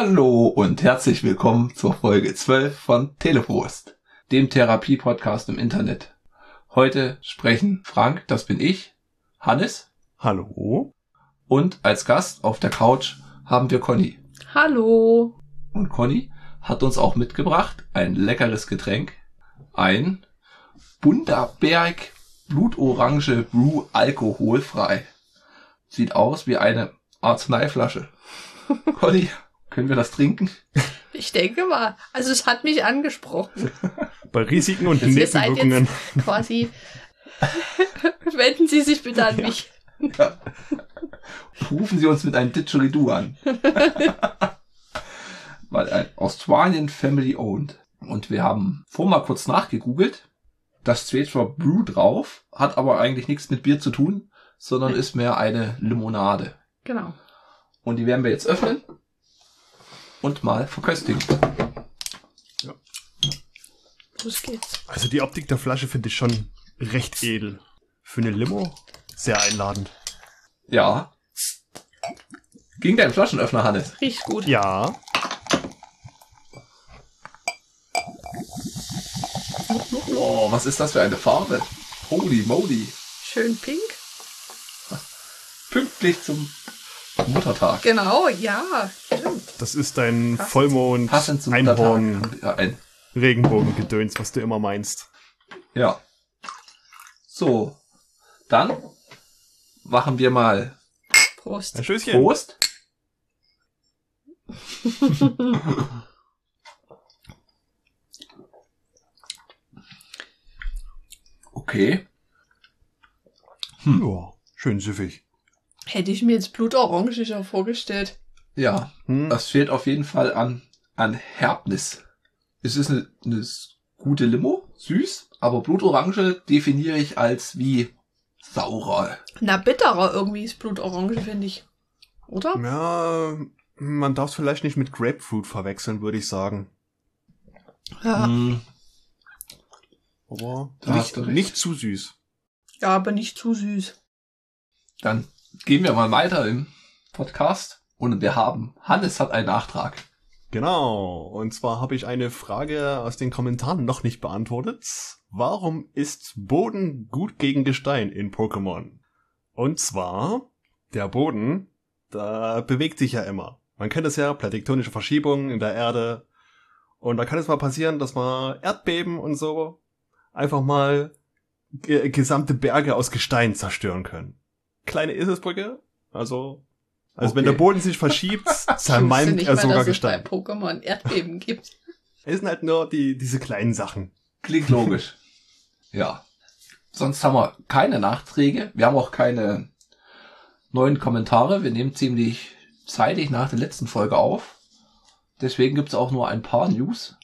Hallo und herzlich willkommen zur Folge 12 von Teleprost, dem Therapie-Podcast im Internet. Heute sprechen Frank, das bin ich, Hannes Hallo. und als Gast auf der Couch haben wir Conny. Hallo. Und Conny hat uns auch mitgebracht ein leckeres Getränk, ein Bunderberg Blutorange Brew alkoholfrei. Sieht aus wie eine Arzneiflasche. Conny, können wir das trinken? Ich denke mal, also es hat mich angesprochen. Bei Risiken und Ihr Nebenwirkungen. jetzt quasi. Wenden Sie sich bitte an mich. Rufen Sie uns mit einem Didgeridoo an. Weil ein Australian Family Owned. Und wir haben vorhin mal kurz nachgegoogelt. Das steht zwar Brew drauf, hat aber eigentlich nichts mit Bier zu tun, sondern ist mehr eine Limonade. Genau. Und die werden wir jetzt öffnen und mal verköstigen. Los geht's. Also die Optik der Flasche finde ich schon recht edel. Für eine Limo sehr einladend. Ja. Ging dein Flaschenöffner, Hannes? Riecht gut. Ja. Oh, was ist das für eine Farbe? Holy moly. Schön pink. Pünktlich zum Muttertag. Genau, ja. Stimmt. Das ist dein Passend- Vollmond, Passend zum Einhorn, Muttertag. Ja, ein, Regenbogengedöns, was du immer meinst. ja. So. Dann machen wir mal Prost. Ein Schößchen. Prost. Okay. Ja, schön süffig. Hätte ich mir jetzt blutorange vorgestellt. Ja, Hm. das fehlt auf jeden Fall an, an Herbnis. Es ist eine, eine gute Limo, süß, aber Blutorange definiere ich als wie saurer. Na, bitterer irgendwie ist blutorange, finde ich. Oder? Ja, man darf es vielleicht nicht mit Grapefruit verwechseln, würde ich sagen. Ja. Hm, Aber nicht, nicht zu süß. Ja, aber nicht zu süß. Dann gehen wir mal weiter im Podcast. Und wir haben, Hannes hat einen Nachtrag. Genau. Und zwar habe ich eine Frage aus den Kommentaren noch nicht beantwortet. Warum ist Boden gut gegen Gestein in Pokémon? Und zwar, der Boden, da bewegt sich ja immer. Man kennt es ja, tektonische Verschiebungen in der Erde. Und da kann es mal passieren, dass man Erdbeben und so einfach mal ge gesamte Berge aus Gestein zerstören können. Kleine Eselsbrücke, also, also wenn Okay. der Boden sich verschiebt, zermalmt nicht er mal, sogar dass Gestein. es bei Pokémon Erdbeben gibt. Es sind halt nur die, diese kleinen Sachen. Klingt logisch. ja. Sonst haben wir keine Nachträge. Wir haben auch keine neuen Kommentare. Wir nehmen ziemlich zeitig nach der letzten Folge auf. Deswegen gibt's auch nur ein paar News.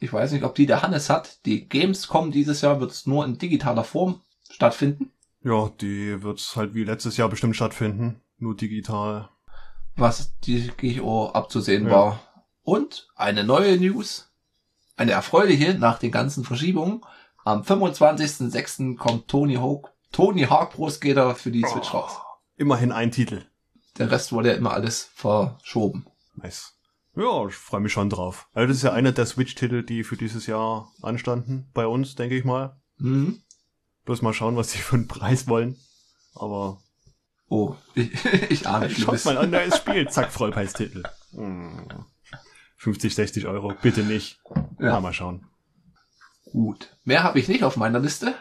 Ich weiß nicht, ob die der Hannes hat. Die Gamescom dieses Jahr wird's nur in digitaler Form stattfinden. Ja, die wird halt wie letztes Jahr bestimmt stattfinden. Nur digital. was die GO abzusehen Ja. war. Und eine neue News, eine erfreuliche nach den ganzen Verschiebungen. Am 25.06. kommt Tony Hawk, Tony Hawk Pro Skater für die Switch raus. Immerhin ein Titel. Der Rest wurde ja immer alles verschoben. Nice. Ja, ich freue mich schon drauf. Also das ist ja einer der Switch-Titel, die für dieses Jahr anstanden. Bei uns, denke ich mal. Mhm. Bloß mal schauen, was die für einen Preis wollen. Aber Oh, ich, ich ahne schaut Schlimmes. mal an, neues Spiel. Zack, Vollpreistitel. Hm. 50, 60 Euro. Bitte nicht. Ja. Ja, mal schauen. gut. Mehr habe ich nicht auf meiner Liste.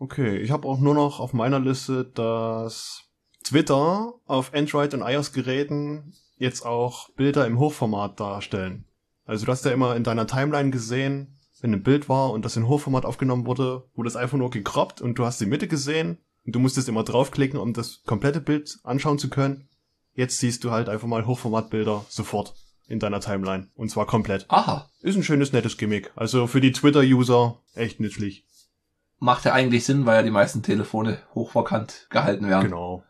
Okay, ich habe auch nur noch auf meiner Liste, dass Twitter auf Android und iOS-Geräten jetzt auch Bilder im Hochformat darstellen. Also du hast ja immer in deiner Timeline gesehen, wenn ein Bild war und das in Hochformat aufgenommen wurde, wurde es einfach nur gekroppt und du hast die Mitte gesehen und du musstest immer draufklicken, um das komplette Bild anschauen zu können. Jetzt siehst du halt einfach mal Hochformatbilder sofort in deiner Timeline und zwar komplett. Aha. Ist ein schönes, nettes Gimmick. Also für die Twitter-User echt nützlich. Macht ja eigentlich Sinn, weil ja die meisten Telefone hochverkannt gehalten werden. Genau.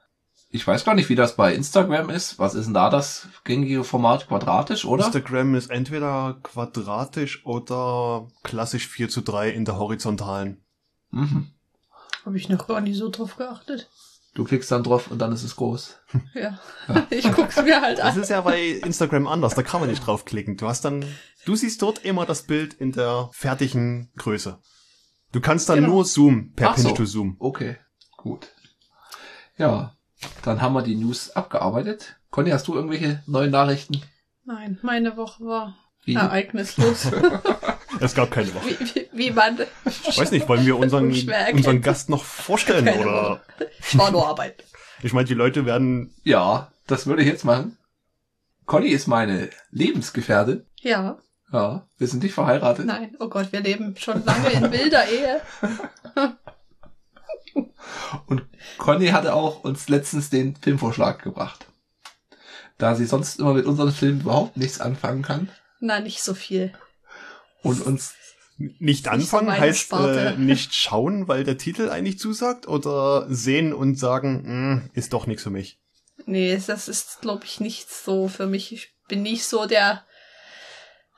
Ich weiß gar nicht, wie das bei Instagram ist. Was ist denn da das gängige Format? Quadratisch, oder? Instagram ist entweder quadratisch oder klassisch 4 zu 3 in der horizontalen. Mhm. Habe ich noch gar nicht so drauf geachtet. Du klickst dann drauf und dann ist es groß. Ja. Ich guck's mir halt Das an. ist ja bei Instagram anders, da kann man nicht draufklicken. Du hast dann, du siehst dort immer das Bild in der fertigen Größe. Du kannst dann Genau. nur zoomen, per Ach so. Pinch to Zoom. Okay, gut. Ja, dann haben wir die News abgearbeitet. Conny, hast du irgendwelche neuen Nachrichten? Nein, meine Woche war Wie? ereignislos. Es gab keine Woche. wie, wie, wie man. Weiß nicht, wollen wir unseren, unseren Gast noch vorstellen Keine oder? Ich war nur Arbeit. Ich meine, die Leute werden, Ja, das würde ich jetzt machen. Conny ist meine Lebensgefährtin. Ja, Ja, wir sind nicht verheiratet. nein. Oh Gott, wir leben schon lange in wilder Ehe. Und Conny hatte auch uns letztens den Filmvorschlag gebracht. Da sie sonst immer mit unseren Filmen überhaupt nichts anfangen kann Na, nicht so viel. und uns nicht anfangen, meine heißt äh, nicht schauen, weil der Titel eigentlich zusagt, oder sehen und sagen, "Hm, ist doch nichts für mich. Nee, das ist, glaube ich, nicht so für mich. Ich bin nicht so der.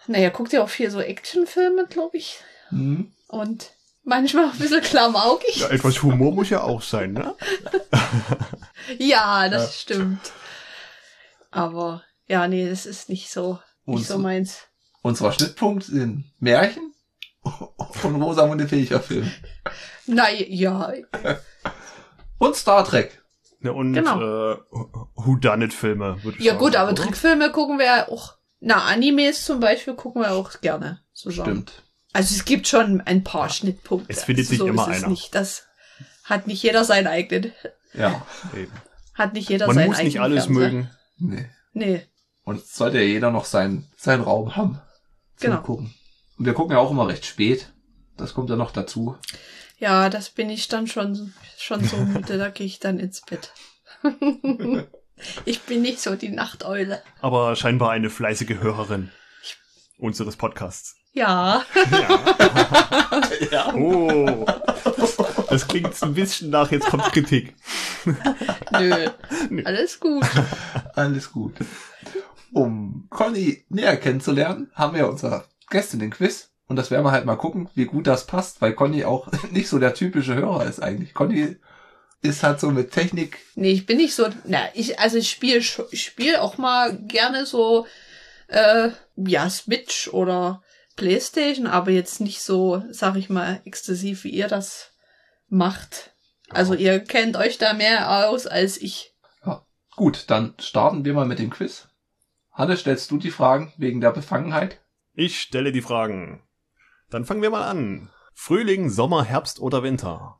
Naja, guckt ja auch viel so Actionfilme, glaube ich. hm, Und manchmal auch ein bisschen klamaukig. Ja, etwas Humor muss ja auch sein, ne? Ja, das Ja. stimmt. Aber ja, nee, das ist nicht so, nicht so meins. unser Schnittpunkt sind Märchen und Rosamunde Pilcher Film. Na ja, Und Star Trek. Ne, und Genau. äh, Whodunit-Filme, würde ich ja sagen. gut, aber oder? Trickfilme gucken wir ja auch. Na, Animes zum Beispiel gucken wir auch gerne zusammen. Stimmt. Also es gibt schon ein paar Schnittpunkte. Es findet sich so immer ist es einer. Nicht. Das hat nicht jeder seinen eigenen. Ja. Eben. Hat nicht jeder Man seinen muss nicht eigenen alles Fernseher. mögen. Nee. Nee. Und es sollte ja jeder noch seinen, seinen Raum haben. Zum Genau. Gucken. Und wir gucken ja auch immer recht spät. Das kommt ja noch dazu. Ja, das bin ich dann schon, schon so müde, da gehe ich dann ins Bett. ich bin nicht so die Nachteule. Aber scheinbar eine fleißige Hörerin unseres Podcasts. Ja. Ja. Oh, das klingt ein bisschen nach, jetzt kommt Kritik. Nö. Alles gut. Alles gut. Um Conny näher kennenzulernen, haben wir unser Gäste den Quiz. Und das werden wir halt mal gucken, wie gut das passt, weil Conny auch nicht so der typische Hörer ist eigentlich. Conny ist halt so mit Technik. Nee, ich bin nicht so. Na, ich, also ich spiele spiel auch mal gerne so, äh, ja, Switch oder Playstation, aber jetzt nicht so, sag ich mal, exzessiv, wie ihr das macht. Also ihr kennt euch da mehr aus als ich. Gut, dann starten wir mal mit dem Quiz. Hannes, stellst du die Fragen wegen der Befangenheit? Ich stelle die Fragen. Dann fangen wir mal an. Frühling, Sommer, Herbst oder Winter?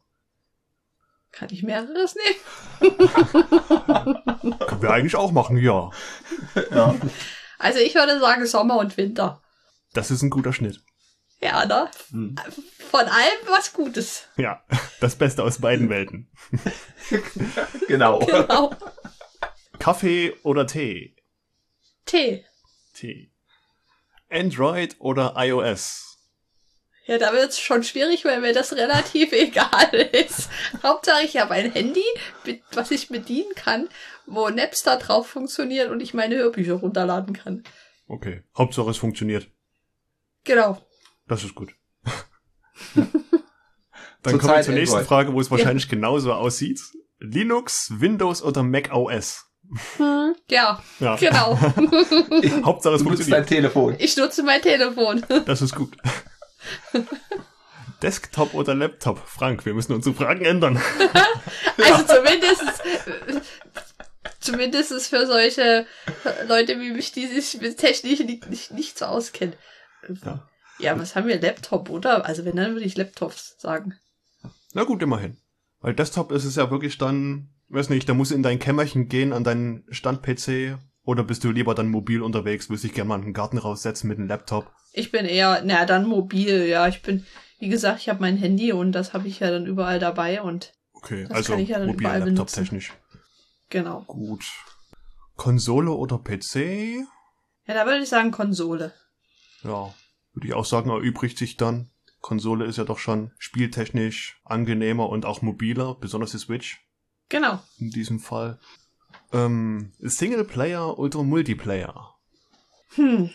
Kann ich mehreres nehmen? Können wir eigentlich auch machen, ja. Ja. Also ich würde sagen Sommer und Winter. Das ist ein guter Schnitt. Ja, ne? Hm. Von allem was Gutes. Ja, das Beste aus beiden Welten. Genau. Genau. Kaffee oder Tee? Tee. Tee. Android oder iOS? Ja, da wird's schon schwierig, weil mir das relativ egal ist. Hauptsache, ich habe ein Handy, mit, was ich bedienen kann, wo Napster drauf funktioniert und ich meine Hörbücher runterladen kann. Okay. Hauptsache es funktioniert. Genau. Das ist gut. Dann kommen wir zur nächsten Android. Frage, wo es wahrscheinlich genauso aussieht. Linux, Windows oder Mac OS? Hm, ja, Ja. genau. Hauptsache es Du nutzt dein. Telefon. Ich nutze mein Telefon. Das ist gut. Desktop oder Laptop? Frank, wir müssen unsere Fragen ändern. Also zumindest, zumindest für solche Leute wie mich, die sich mit Technik nicht, nicht, nicht so auskennen. Ja. Ja, was haben wir? Laptop, oder? Also wenn, dann würde ich Laptops sagen. Na gut, immerhin. Weil Desktop ist es ja wirklich dann, weiß nicht, da musst du in dein Kämmerchen gehen an deinen Stand-PC oder bist du lieber dann mobil unterwegs, willst dich gerne mal in den Garten raussetzen mit einem Laptop. Ich bin eher, na dann mobil, ja. Ich bin, wie gesagt, ich habe mein Handy und das habe ich ja dann überall dabei und Okay, Das also kann ich ja dann mobil, überall Laptop benutzen. technisch. genau. Gut. Konsole oder PC? Ja, da würde ich sagen Konsole. Ja, würde ich auch sagen, erübrigt sich dann. Konsole ist ja doch schon spieltechnisch angenehmer und auch mobiler, besonders die Switch Genau. in diesem Fall. Ähm, Singleplayer oder Multiplayer? Hm.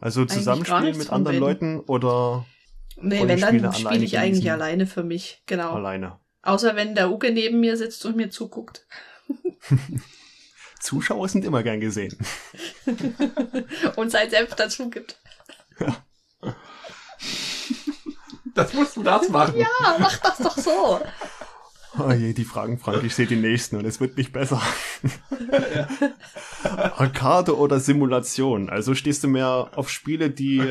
Also Zusammenspielen mit anderen. Leuten oder Nee, wenn Spiele dann spiele ich eigentlich alleine für mich. Genau. alleine? Außer wenn der Uke neben mir sitzt und mir zuguckt. Zuschauer sind immer gern gesehen. und sein Senf dazu gibt. Das musst du das machen. Ja, mach das doch so. Oh je, die Fragen, Frank, ich sehe die nächsten und es wird nicht besser. Arcade oder Simulation? Also stehst du mehr auf Spiele, die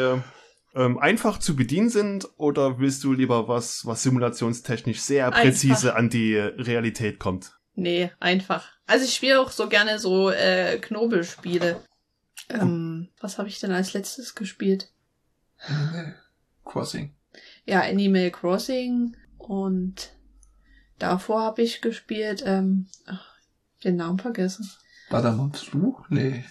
ähm, einfach zu bedienen sind oder willst du lieber was, was simulationstechnisch sehr präzise Einfach. an die Realität kommt? Nee, einfach. Also ich spiele auch so gerne so äh, Knobelspiele. Ähm, was habe ich denn als letztes gespielt? Crossing. Ja, Animal Crossing und davor habe ich gespielt, ähm, ach, den Namen vergessen. War da mal ein Fluch? Nee.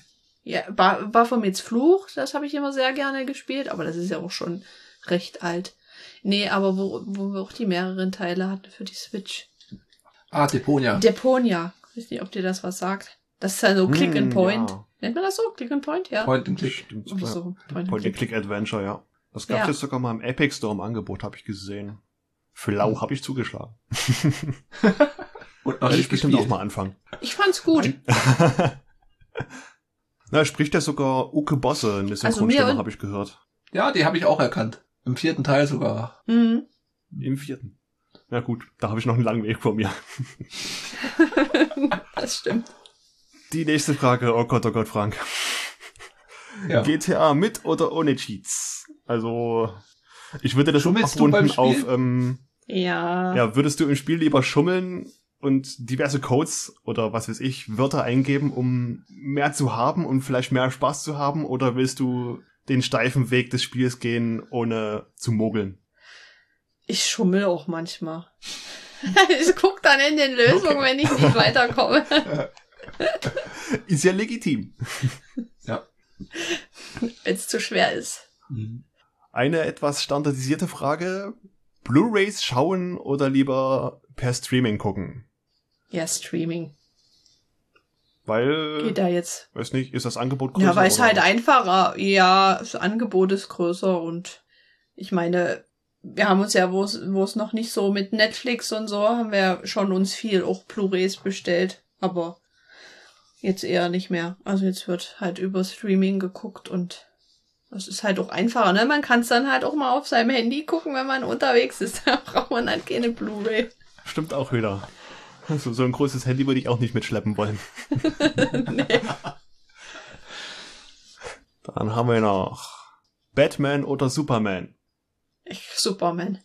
Ja, Ba- Baphomets Fluch, das habe ich immer sehr gerne gespielt, aber das ist ja auch schon recht alt. Nee, aber wo, wo wir auch die mehreren Teile hatten für die Switch. Ah, Deponia. Deponia. Ich weiß nicht, ob dir das was sagt. Das ist ja so Click and Hm, Point. ja. Nennt man das so? Click and Point? Ja. Point and Click. Stimmt. Oder ja. so. Point and Point and Click. Click Adventure, ja. Das gab Ja. es sogar mal im Epic Store im Angebot, habe ich gesehen. Für lau habe ich zugeschlagen. Und noch ich bestimmt auch mal anfangen. Ich fand's gut. Na, spricht ja sogar Uke Bosse, eine mir Synchronstimme, und- habe ich gehört. Ja, die habe ich auch erkannt. Im vierten Teil sogar. Mhm. Im vierten. Na gut, da habe ich noch einen langen Weg vor mir. das stimmt. Die nächste Frage, oh Gott, oh Gott, Frank. Ja. GTA mit oder ohne Cheats? Also, ich würde das Schummelst du beim abrunden auf, ähm, Ja. ja, würdest du im Spiel lieber schummeln und diverse Codes oder was weiß ich, Wörter eingeben, um mehr zu haben und vielleicht mehr Spaß zu haben? Oder willst du den steifen Weg des Spiels gehen, ohne zu mogeln? Ich schummel auch manchmal. ich guck dann in den Lösungen, wenn ich nicht weiterkomme. Ist ja legitim. Ja. wenn es zu schwer ist. Mhm. Eine etwas standardisierte Frage. Blu-rays schauen oder lieber per Streaming gucken? Ja, Streaming. Weil, Geht da jetzt. weiß nicht, ist das Angebot größer? Ja, weil es halt einfacher. Ja, das Angebot ist größer und ich meine, wir haben uns ja, wo es wo es noch nicht so mit Netflix und so, haben wir schon uns viel auch Blu-rays bestellt. Aber jetzt eher nicht mehr. Also jetzt wird halt über Streaming geguckt und das ist halt auch einfacher, ne? Man kann es dann halt auch mal auf seinem Handy gucken, wenn man unterwegs ist. Da braucht man halt keine Blu-ray. Stimmt auch wieder. So, so ein großes Handy würde ich auch nicht mitschleppen wollen. nee. Dann haben wir noch Batman oder Superman? Ich, Superman.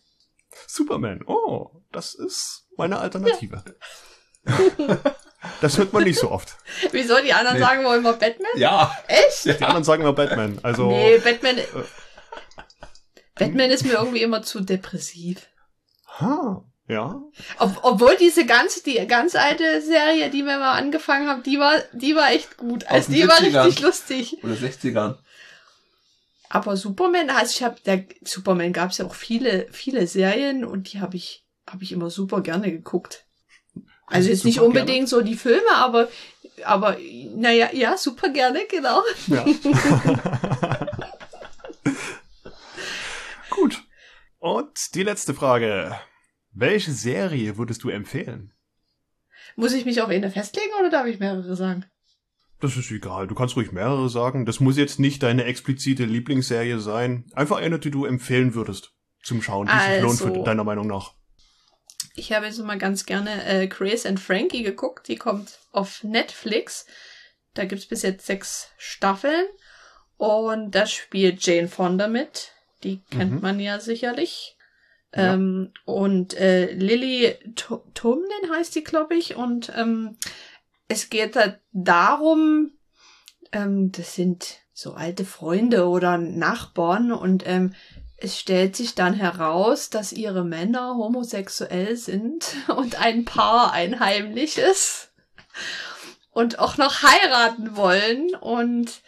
Superman, oh, das ist meine Alternative. das hört man nicht so oft. Wieso? Die anderen Nee. sagen wohl immer Batman? Ja. Echt? Die anderen sagen immer Batman. Also, Nee, Batman. Batman ist mir irgendwie immer zu depressiv. ha, ja. Ob, obwohl diese ganz, die ganz alte Serie, die wir mal angefangen haben, die war, die war echt gut. Also die war 70ern. richtig lustig. Oder 60ern. Aber Superman, also ich habe, der Superman gab es ja auch viele, viele Serien und die habe ich, habe ich immer super gerne geguckt. Also jetzt nicht unbedingt so die Filme, aber, aber, naja, ja, super gerne, genau. Ja. Gut. Und die letzte Frage. Welche Serie würdest du empfehlen? Muss ich mich auf eine festlegen oder darf ich mehrere sagen? Das ist egal. Du kannst ruhig mehrere sagen. Das muss jetzt nicht deine explizite Lieblingsserie sein. Einfach eine, die du empfehlen würdest zum Schauen, die sich lohnt Also- für deiner Meinung nach. Ich habe jetzt mal ganz gerne äh, Grace and Frankie geguckt. Die kommt auf Netflix. Da gibt's bis jetzt sechs Staffeln. Und da spielt Jane Fonda mit. Die kennt Mhm. man ja sicherlich. Ja. Ähm, und äh, Lily To- Tomlin heißt die, glaube ich. Und ähm, es geht halt darum, ähm, das sind so alte Freunde oder Nachbarn und ähm, es stellt sich dann heraus, dass ihre Männer homosexuell sind und ein Paar ein heimliches und auch noch heiraten wollen. Und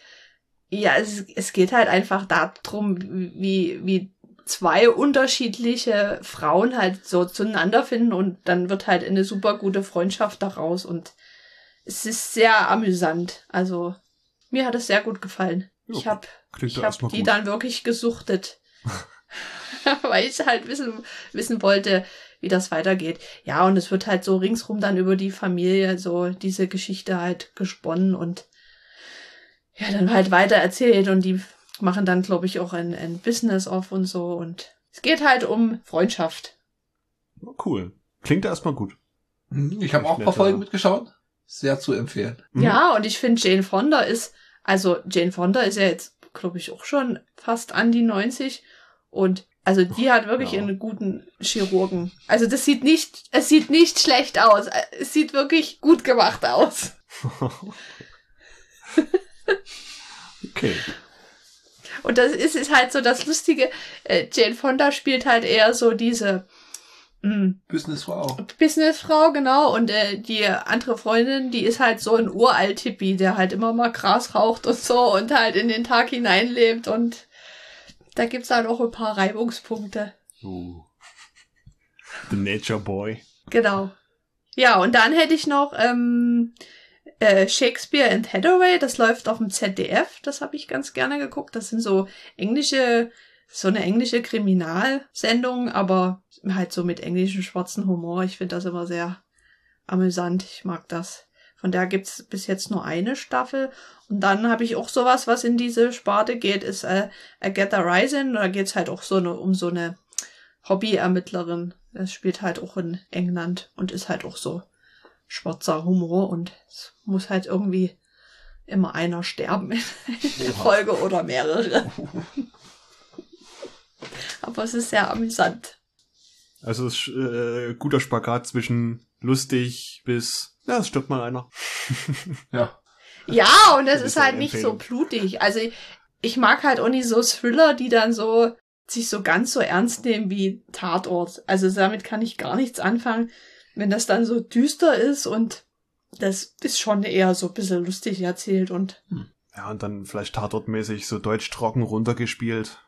ja, es, es geht halt einfach darum, wie, wie zwei unterschiedliche Frauen halt so zueinander finden und dann wird halt eine super gute Freundschaft daraus und es ist sehr amüsant. Also mir hat es sehr gut gefallen. Ja, Ich habe hab die gut. dann wirklich gesuchtet. Weil ich halt wissen, wissen wollte, wie das weitergeht. Ja, und es wird halt so ringsrum dann über die Familie so diese Geschichte halt gesponnen und ja, dann halt weiter erzählt und die machen dann, glaube ich, auch ein, ein Business auf und so und es geht halt um Freundschaft. Oh, Cool. Klingt erstmal gut. Mhm, Ich habe auch ein paar. Folgen mitgeschaut. Sehr zu empfehlen. Mhm. Ja, und ich finde Jane Fonda ist, also Jane Fonda ist ja jetzt, glaube ich, auch schon fast an die 90 und also die hat wirklich Ja. einen guten Chirurgen. Also das sieht nicht, es sieht nicht schlecht aus. Es sieht wirklich gut gemacht aus. okay. Und das ist, ist halt so das Lustige. Äh, Jane Fonda spielt halt eher so diese mh, Businessfrau. Businessfrau, genau. Und äh, die andere Freundin, die ist halt so ein Uralt-Hippie, der halt immer mal Gras raucht und so und halt in den Tag hineinlebt. Und da gibt's halt auch ein paar Reibungspunkte. Uh. The Nature Boy. Genau. Ja, und dann hätte ich noch ähm, äh, Shakespeare and Hathaway. Das läuft auf dem ZDF. Das habe ich ganz gerne geguckt. Das sind so englische, so eine englische Kriminalsendung, aber halt so mit englischem schwarzen Humor. Ich finde das immer sehr amüsant. Ich mag das. Von der gibt's bis jetzt nur eine Staffel. Und dann habe ich auch sowas, was in diese Sparte geht, ist äh, Agatha Rising. Da geht's halt auch so eine, um so eine Hobby-Ermittlerin. Das spielt halt auch in England und ist halt auch so schwarzer Humor und es muss halt irgendwie immer einer sterben in der Folge oder mehrere. Aber es ist sehr amüsant. Also es ist äh, guter Spagat zwischen lustig bis ja, es stirbt mal einer. Ja. Ja, und es ist ist halt nicht so blutig. Also ich mag halt auch nicht so Thriller, die dann so sich so ganz so ernst nehmen wie Tatort. Also damit kann ich gar nichts anfangen, wenn das dann so düster ist und das ist schon eher so ein bisschen lustig erzählt und Ja, und dann vielleicht tatortmäßig so deutsch trocken runtergespielt.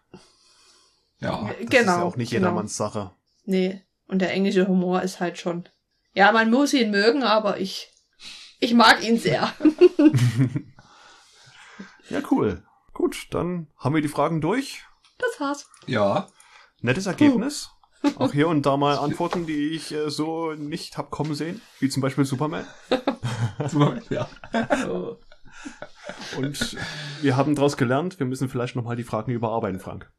Ja. Das genau. ist ja auch nicht genau. jedermanns Sache. Nee, und der englische Humor ist halt schon. Ja, man muss ihn mögen, aber ich ich mag ihn sehr. Ja, cool. Gut, dann haben wir die Fragen durch. Das war's. Ja. Nettes Ergebnis. Auch hier und da mal Antworten, die ich äh, so nicht hab kommen sehen. Wie zum Beispiel Superman. ja. Und wir haben daraus gelernt, wir müssen vielleicht nochmal die Fragen überarbeiten, Frank.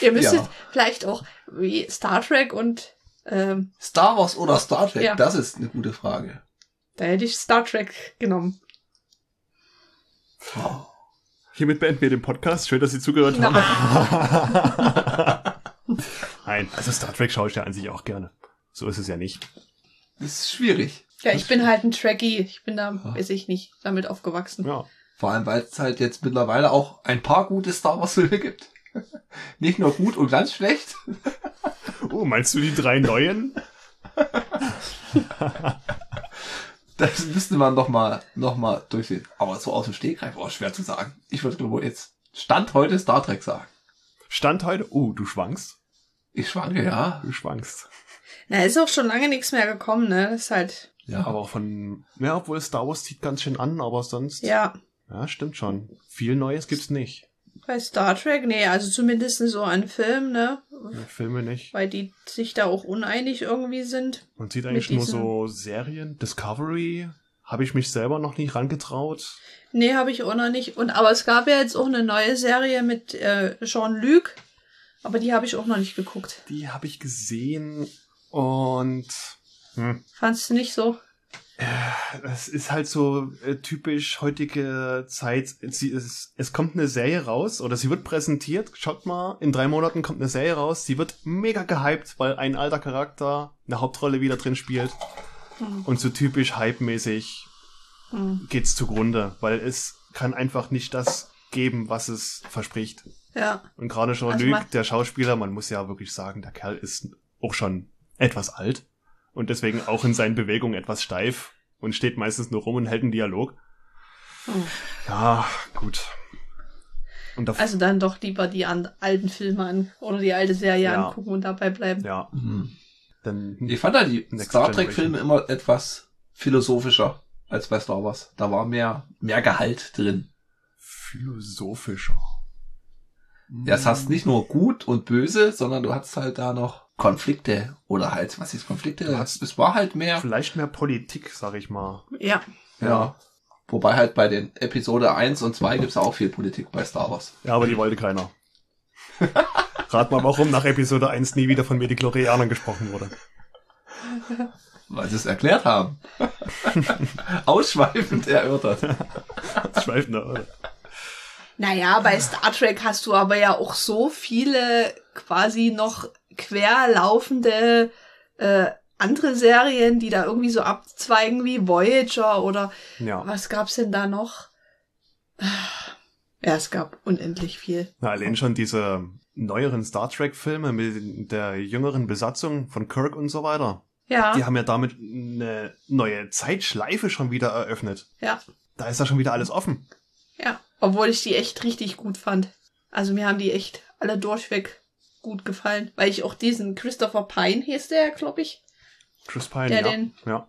Ihr müsstet Ja. vielleicht auch wie Star Trek und ähm, Star Wars oder Star Trek? Ja. Das ist eine gute Frage. Da hätte ich Star Trek genommen. Oh. Hiermit beenden wir den Podcast. Schön, dass Sie zugehört haben. Nein, also Star Trek schaue ich ja an sich auch gerne. So ist es ja nicht. Das ist schwierig. Ja, ich bin halt ein Trekkie. Ich bin da, weiß ich nicht, damit aufgewachsen. Ja. Vor allem, weil es halt jetzt mittlerweile auch ein paar gute Star Wars Filme gibt. Nicht nur gut und ganz schlecht. Oh, meinst du die drei neuen? Das müsste man noch mal, noch mal durchsehen. Aber so aus dem Stegreif, oh, schwer zu sagen. Ich würde glaube jetzt Stand heute Star Trek sagen. Stand heute? Oh, du schwankst. Ich schwanke, ja. Du schwankst. Na, ist auch schon lange nichts mehr gekommen, ne? Das ist halt, Ja, Aber auch von, ja, obwohl Star Wars zieht ganz schön an, aber sonst. ja. Ja, stimmt schon. Viel Neues gibt's nicht. Bei Star Trek, nee, also zumindest so an Film, ne? Ja, Filme nicht. Weil die sich da auch uneinig irgendwie sind. Man sieht eigentlich nur so Serien. Discovery habe ich mich selber noch nicht rangetraut. Nee, habe ich auch noch nicht. Und aber es gab ja jetzt auch eine neue Serie mit äh, Jean-Luc. Aber die habe ich auch noch nicht geguckt. Die habe ich gesehen und hm, Fandst du nicht so? Es ist halt so äh, typisch heutige Zeit. Sie, es, es kommt eine Serie raus oder sie wird präsentiert. Schaut mal, in drei Monaten kommt eine Serie raus. Sie wird mega gehypt, weil ein alter Charakter eine Hauptrolle wieder drin spielt. Hm. Und so typisch hype-mäßig Hm. geht's zugrunde, weil es kann einfach nicht das geben, was es verspricht. Ja. Und gerade Also Jean-Luc, man- der Schauspieler, man muss ja wirklich sagen, der Kerl ist auch schon etwas alt und deswegen auch in seinen Bewegungen etwas steif und steht meistens nur rum und hält einen Dialog. Hm. Ja, gut. Und da, Also dann doch lieber die an, alten Filme an oder die alte Serie Ja. angucken und dabei bleiben. ja, Hm. dann Ich fand da die Next Star Trek Filme Generation. immer etwas philosophischer als bei Star Wars. Da war mehr, mehr Gehalt drin. philosophischer. Ja, es hast nicht nur gut und böse, sondern du hattest halt da noch Konflikte oder halt, was ist Konflikte? Hast- Es war halt mehr, Vielleicht mehr Politik, sag ich mal. Ja. ja. Wobei halt bei den Episode 1 und 2 gibt's ja auch viel Politik bei Star Wars. Ja, aber die wollte keiner. Rat mal, warum nach Episode 1 nie wieder von Mediklorianern gesprochen wurde. Weil sie es erklärt haben. Ausschweifend erörtert. Da, oder? Naja, bei Star Trek hast du aber ja auch so viele quasi noch querlaufende äh, andere Serien, die da irgendwie so abzweigen wie Voyager oder Ja. was gab's denn da noch? Ja, es gab unendlich viel. Na, allein schon diese neueren Star Trek-Filme mit der jüngeren Besatzung von Kirk und so weiter. Ja, Die haben ja damit eine neue Zeitschleife schon wieder eröffnet. ja, Da ist ja schon wieder alles offen. ja. Obwohl ich die echt richtig gut fand. Also mir haben die echt alle durchweg gut gefallen. Weil ich auch diesen Christopher Pine hieß der, glaube ich. Chris Pine, Der ja. den- ja.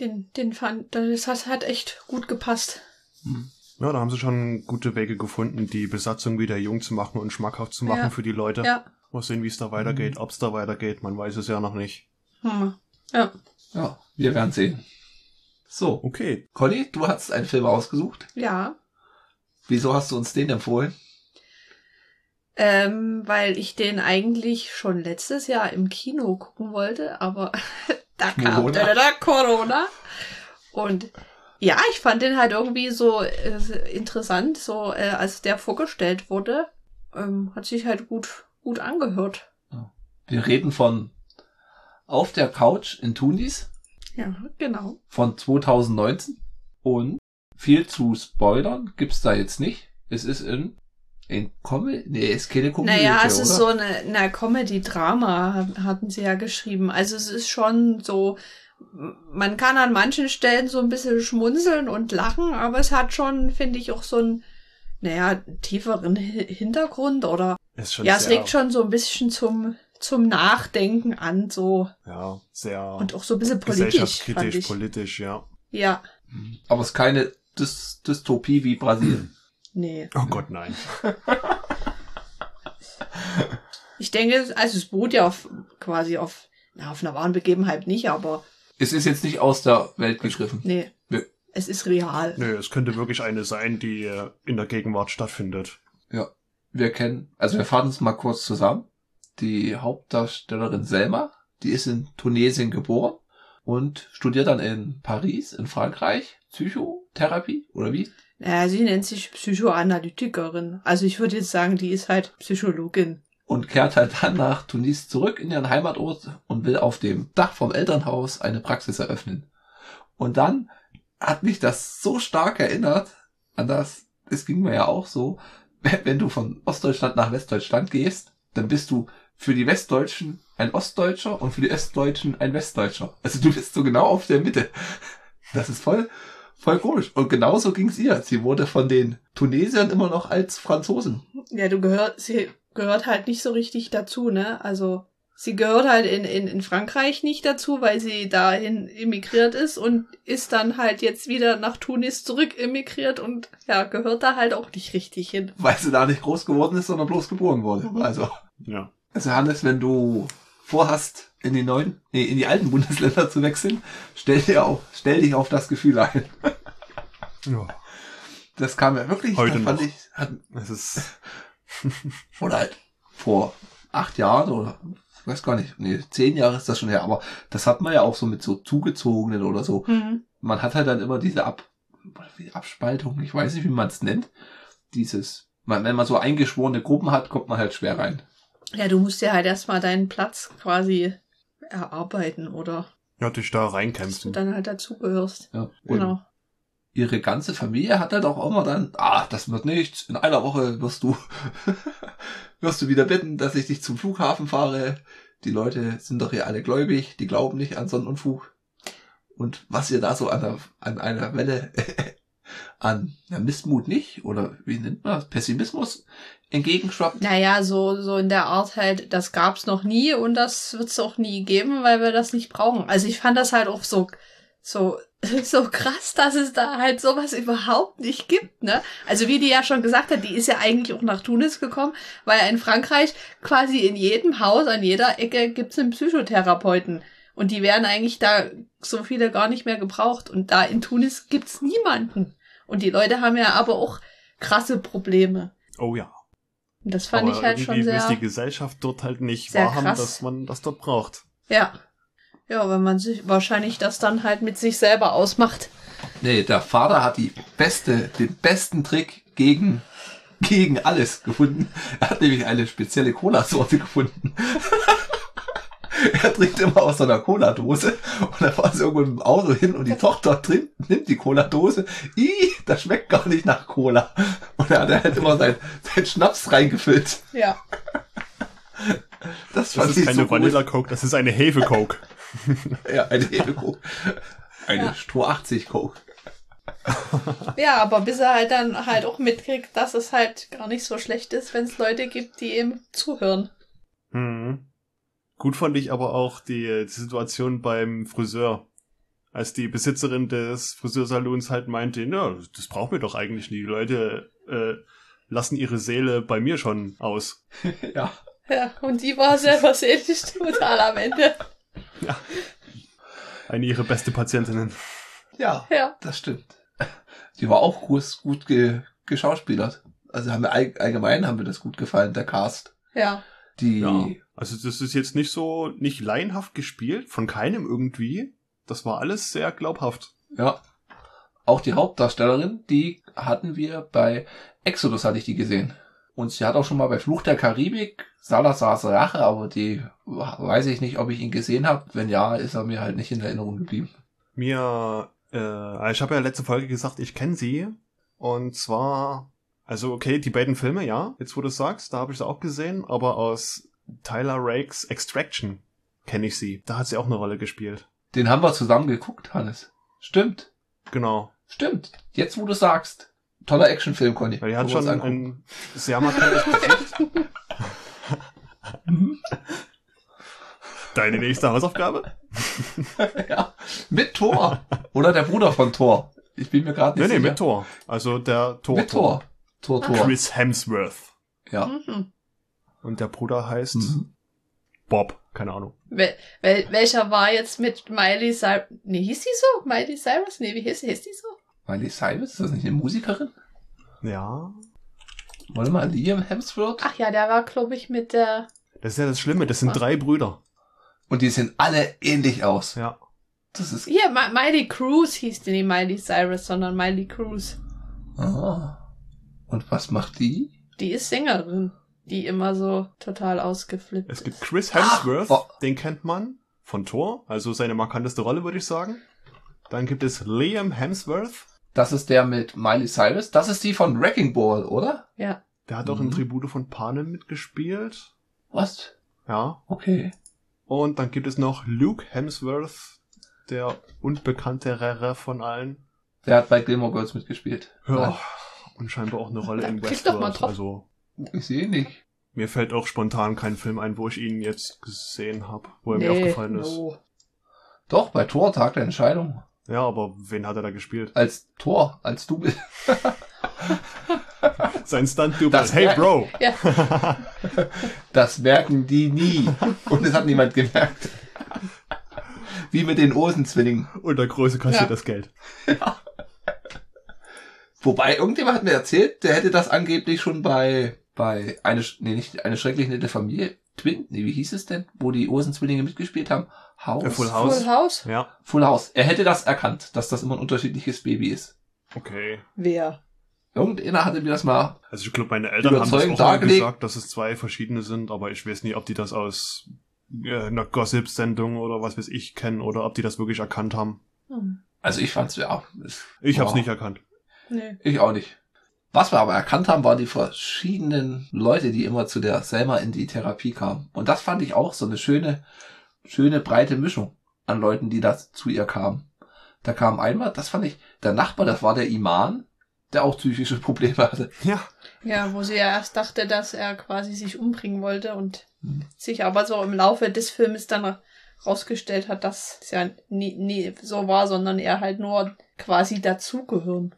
Den, den fand, das hat, hat echt gut gepasst. Ja, da haben sie schon gute Wege gefunden, die Besatzung wieder jung zu machen und schmackhaft zu machen Ja. für die Leute. Ja. Mal sehen, wie es da weitergeht, ob es da weitergeht. Man weiß es ja noch nicht. Hm. Ja. Ja, wir werden sehen. So, Okay. Conny, du hast einen Film ausgesucht. Ja. Wieso hast du uns den empfohlen? Ähm, weil ich den eigentlich schon letztes Jahr im Kino gucken wollte, aber da kam Corona. da, da, Corona. Und ja, ich fand den halt irgendwie so äh, interessant, so äh, als der vorgestellt wurde. Ähm, hat sich halt gut, gut angehört. Wir reden von Auf der Couch in Tunis Ja, genau. von 2019 und viel zu spoilern gibt's da jetzt nicht. Es ist in in Comedy, nee, ist keine Komödie, Naja, es oder? ist so eine, eine Comedy-Drama, hatten sie ja geschrieben. Also es ist schon so, man kann an manchen Stellen so ein bisschen schmunzeln und lachen, aber es hat schon, finde ich, auch so einen, naja, tieferen Hi- Hintergrund oder, Ist schon ja, es sehr, legt schon so ein bisschen zum, zum Nachdenken an, so, Ja, sehr und auch so ein bisschen politisch, fand gesellschaftskritisch, ich. politisch, ja. Ja, Aber es ist keine Dys Dystopie wie Brasilien. Nee. Oh Gott, nein. Ich denke, also es beruht ja auf, quasi auf, na, auf einer wahren Begebenheit nicht, aber es ist jetzt nicht aus der Welt gegriffen. Nee. Nö. Es ist real. Nö, es könnte wirklich eine sein, die äh, in der Gegenwart stattfindet. Ja. Wir kennen, also wir fahren uns mal kurz zusammen. Die Hauptdarstellerin Selma, die ist in Tunesien geboren und studiert dann in Paris, in Frankreich, Psychotherapie oder wie? Naja, sie nennt sich Psychoanalytikerin. Also ich würde jetzt sagen, die ist halt Psychologin. Und kehrt halt dann nach Tunis zurück in ihren Heimatort und will auf dem Dach vom Elternhaus eine Praxis eröffnen. Und dann hat mich das so stark erinnert an das, es ging mir ja auch so, wenn du von Ostdeutschland nach Westdeutschland gehst, dann bist du für die Westdeutschen ein Ostdeutscher und für die Ostdeutschen ein Westdeutscher. Also du bist so genau auf der Mitte. Das ist voll, voll komisch. Und genauso ging's ihr. Sie wurde von den Tunesiern immer noch als Franzosen. Ja, du gehört, sie gehört halt nicht so richtig dazu, ne? Also sie gehört halt in, in, in Frankreich nicht dazu, weil sie dahin emigriert ist und ist dann halt jetzt wieder nach Tunis zurück emigriert und ja, gehört da halt auch nicht richtig hin. weil sie da nicht groß geworden ist, sondern bloß geboren wurde. Mhm. Also, Ja. also Hannes, wenn du vorhast, in die neuen, nee, in die alten Bundesländer zu wechseln, stell dir auch, stell dich auf das Gefühl ein. ja. Das kam ja wirklich, Heute das fand noch. ich, hat, Es ist, oder halt vor acht Jahren oder ich weiß gar nicht, nee, zehn Jahre ist das schon her, aber das hat man ja auch so mit so zugezogenen oder so. Mhm. Man hat halt dann immer diese Ab, wie Abspaltung, ich weiß nicht, wie man es nennt. Dieses, man, wenn man so eingeschworene Gruppen hat, kommt man halt schwer rein. Ja, du musst ja halt erstmal deinen Platz quasi erarbeiten oder ja, dich da dass du reinkämpfen. dann halt dazugehörst. Ja. Und Genau. ihre ganze Familie hat halt auch immer dann, ah, das wird nichts, in einer Woche wirst du, wirst du wieder bitten, dass ich dich zum Flughafen fahre. Die Leute sind doch hier alle gläubig, die glauben nicht an Sonnenunfug. Und was ihr da so an, der, an einer Welle an ja, Missmut nicht, oder wie nennt man das, Pessimismus entgegenschwappt. Naja, so, so in der Art halt, das gab's noch nie und das wird's auch nie geben, weil wir das nicht brauchen. Also ich fand das halt auch so, so, so krass, dass es da halt sowas überhaupt nicht gibt, ne? Also wie die ja schon gesagt hat, die ist ja eigentlich auch nach Tunis gekommen, weil in Frankreich quasi in jedem Haus, an jeder Ecke gibt's einen Psychotherapeuten. Und die werden eigentlich da so viele gar nicht mehr gebraucht. Und da in Tunis gibt's niemanden. Und die Leute haben ja aber auch krasse Probleme. Oh ja. Und das fand Aber ich halt schon irgendwie will sehr. die Gesellschaft dort halt nicht sehr wahrhaben, krass. dass man das dort braucht. Ja. Ja, wenn man sich wahrscheinlich das dann halt mit sich selber ausmacht. Nee, der Vater hat die beste, den besten Trick gegen, gegen alles gefunden. Er hat nämlich eine spezielle Cola-Sorte gefunden. er trinkt immer aus so einer Cola-Dose und er fährt irgendwo mit dem Auto hin und die Tochter trinkt, nimmt die Cola-Dose. Ih, das schmeckt gar nicht nach Cola. Und er hat halt immer sein, sein Schnaps reingefüllt. Ja. Das Das ist ich keine so. Vanilla Coke, das ist eine Hefe Coke. Ja, eine Hefe-Coke. Eine Ja. Stroh 80 Coke. Ja, aber bis er halt dann halt auch mitkriegt, dass es halt gar nicht so schlecht ist, wenn es Leute gibt, die ihm zuhören. Mhm. Gut fand ich aber auch die, die Situation beim Friseur. Als die Besitzerin des Friseursalons halt meinte, ja, das brauchen wir doch eigentlich nie. Die Leute äh, lassen ihre Seele bei mir schon aus. Ja. Ja, und die war selber seelisch total am Ende. Eine ihrer beste Patientinnen. Ja. Ja. Das stimmt. Die war auch gut, gut ge, geschauspielert. Also haben wir all- allgemein haben wir das gut gefallen, der Cast. Ja. Die, Ja. Also das ist jetzt nicht so, nicht laienhaft gespielt, von keinem irgendwie. Das war alles sehr glaubhaft. ja. Auch die Hauptdarstellerin, die hatten wir bei Exodus hatte ich die gesehen. Und sie hat auch schon mal bei Fluch der Karibik Salazars Rache, aber die weiß ich nicht, ob ich ihn gesehen habe. Wenn ja, ist er mir halt nicht in Erinnerung geblieben. Mir, äh, ich habe ja letzte Folge gesagt, ich kenne sie. Und zwar, also okay, die beiden Filme, ja, jetzt wo du es sagst, da habe ich sie auch gesehen, aber aus Tyler Rakes Extraction kenne ich sie. Da hat sie auch eine Rolle gespielt. Den haben wir zusammen geguckt, Hannes. Stimmt. Genau. Stimmt. Jetzt, wo du sagst. Toller Actionfilm, Conny. Weil die hat schon angucken. ein sehr markantes Gesicht. Deine nächste Hausaufgabe? ja. Mit Thor. Oder der Bruder von Thor. Ich bin mir gerade Nee, nicht nee, sicher. mit Thor. Also der Thor. Mit Thor. Thor, Thor. Chris Hemsworth. Ja. Mhm. Und der Bruder heißt Mhm. Bob. Keine Ahnung. Wel wel welcher war jetzt mit Miley Cyrus? Nee, hieß die so? Miley Cyrus? Nee, wie hieß, hieß die so? Miley Cyrus, ist das nicht eine Musikerin? Ja. Warte mal, Liam Hemsworth? Ach ja, der war, glaube ich, mit der. Das ist ja das Schlimme. Das sind drei Brüder. Und die sehen alle ähnlich aus. Ja. Das ist. Hier, Mi Miley Cruz hieß die nicht Miley Cyrus, sondern Miley Cruz. Ah. Und was macht die? Die ist Sängerin, die immer so total ausgeflippt Es gibt Chris Hemsworth. Ah, oh. Den kennt man von Thor. Also seine markanteste Rolle, würde ich sagen. Dann gibt es Liam Hemsworth. Das ist der mit Miley Cyrus. Das ist die von Wrecking Ball, oder? Ja. Der hat auch in Mhm. Tribute von Panem mitgespielt. Was? Ja. Okay. Und dann gibt es noch Luke Hemsworth, der unbekanntere von allen. Der hat bei Gilmore Girls mitgespielt. Ja. Und scheinbar auch eine Rolle Dann in klick doch mal Westworld. drauf. Also Ich sehe nicht. mir fällt auch spontan kein Film ein, wo ich ihn jetzt gesehen habe, wo er Nee, mir aufgefallen ist. no. Doch, bei Tor, Tag der Entscheidung. Ja, aber wen hat er da gespielt? Als Tor, als bist. Sein Stunt-Double. Das Hey Bro! Ja, Das merken die nie. Und es hat niemand gemerkt. Wie mit den Osenzwillingen. Und der Große kostet Ja. das Geld. Wobei, irgendjemand hat mir erzählt, der hätte das angeblich schon bei, bei eine, nee, nicht eine schrecklich nette Familie, Twin, nee, wie hieß es denn, wo die Osenzwillinge mitgespielt haben? House? Full House. Full House? Ja. Full House. Er hätte das erkannt, dass das immer ein unterschiedliches Baby ist. Okay. Wer? Irgendeiner hatte mir das mal, Also ich glaube, meine Eltern haben das auch gesagt, dass es zwei verschiedene sind, aber ich weiß nicht, ob die das aus äh, einer Gossip-Sendung oder was weiß ich kennen oder ob die das wirklich erkannt haben. Hm. also ich fand's ja, Ich hab's nicht erkannt. Nee. ich auch nicht. Was wir aber erkannt haben, waren die verschiedenen Leute, die immer zu der Selma in die Therapie kamen. Und das fand ich auch so eine schöne, schöne breite Mischung an Leuten, die da zu ihr kamen. Da kam einmal, das fand ich, der Nachbar, das war der Iman, der auch psychische Probleme hatte. Ja. Ja, wo sie ja erst dachte, dass er quasi sich umbringen wollte und Hm. sich aber so im Laufe des Filmes dann rausgestellt hat, dass es ja nie, nie so war, sondern er halt nur quasi dazugehören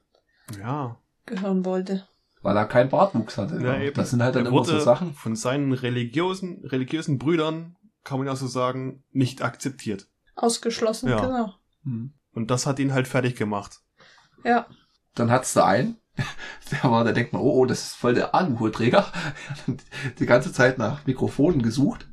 Ja. Gehören wollte. Weil er keinen Bartwuchs hatte. ja eben. Das sind halt dann er immer so Sachen. von seinen religiösen, religiösen Brüdern, kann man ja so sagen, nicht akzeptiert. Ausgeschlossen, Ja. genau. Hm. Und das hat ihn halt fertig gemacht. Ja. Dann hat's da einen, der war, da denkt man, oh, oh, das ist voll der Aluhuträger. Die ganze Zeit nach Mikrofonen gesucht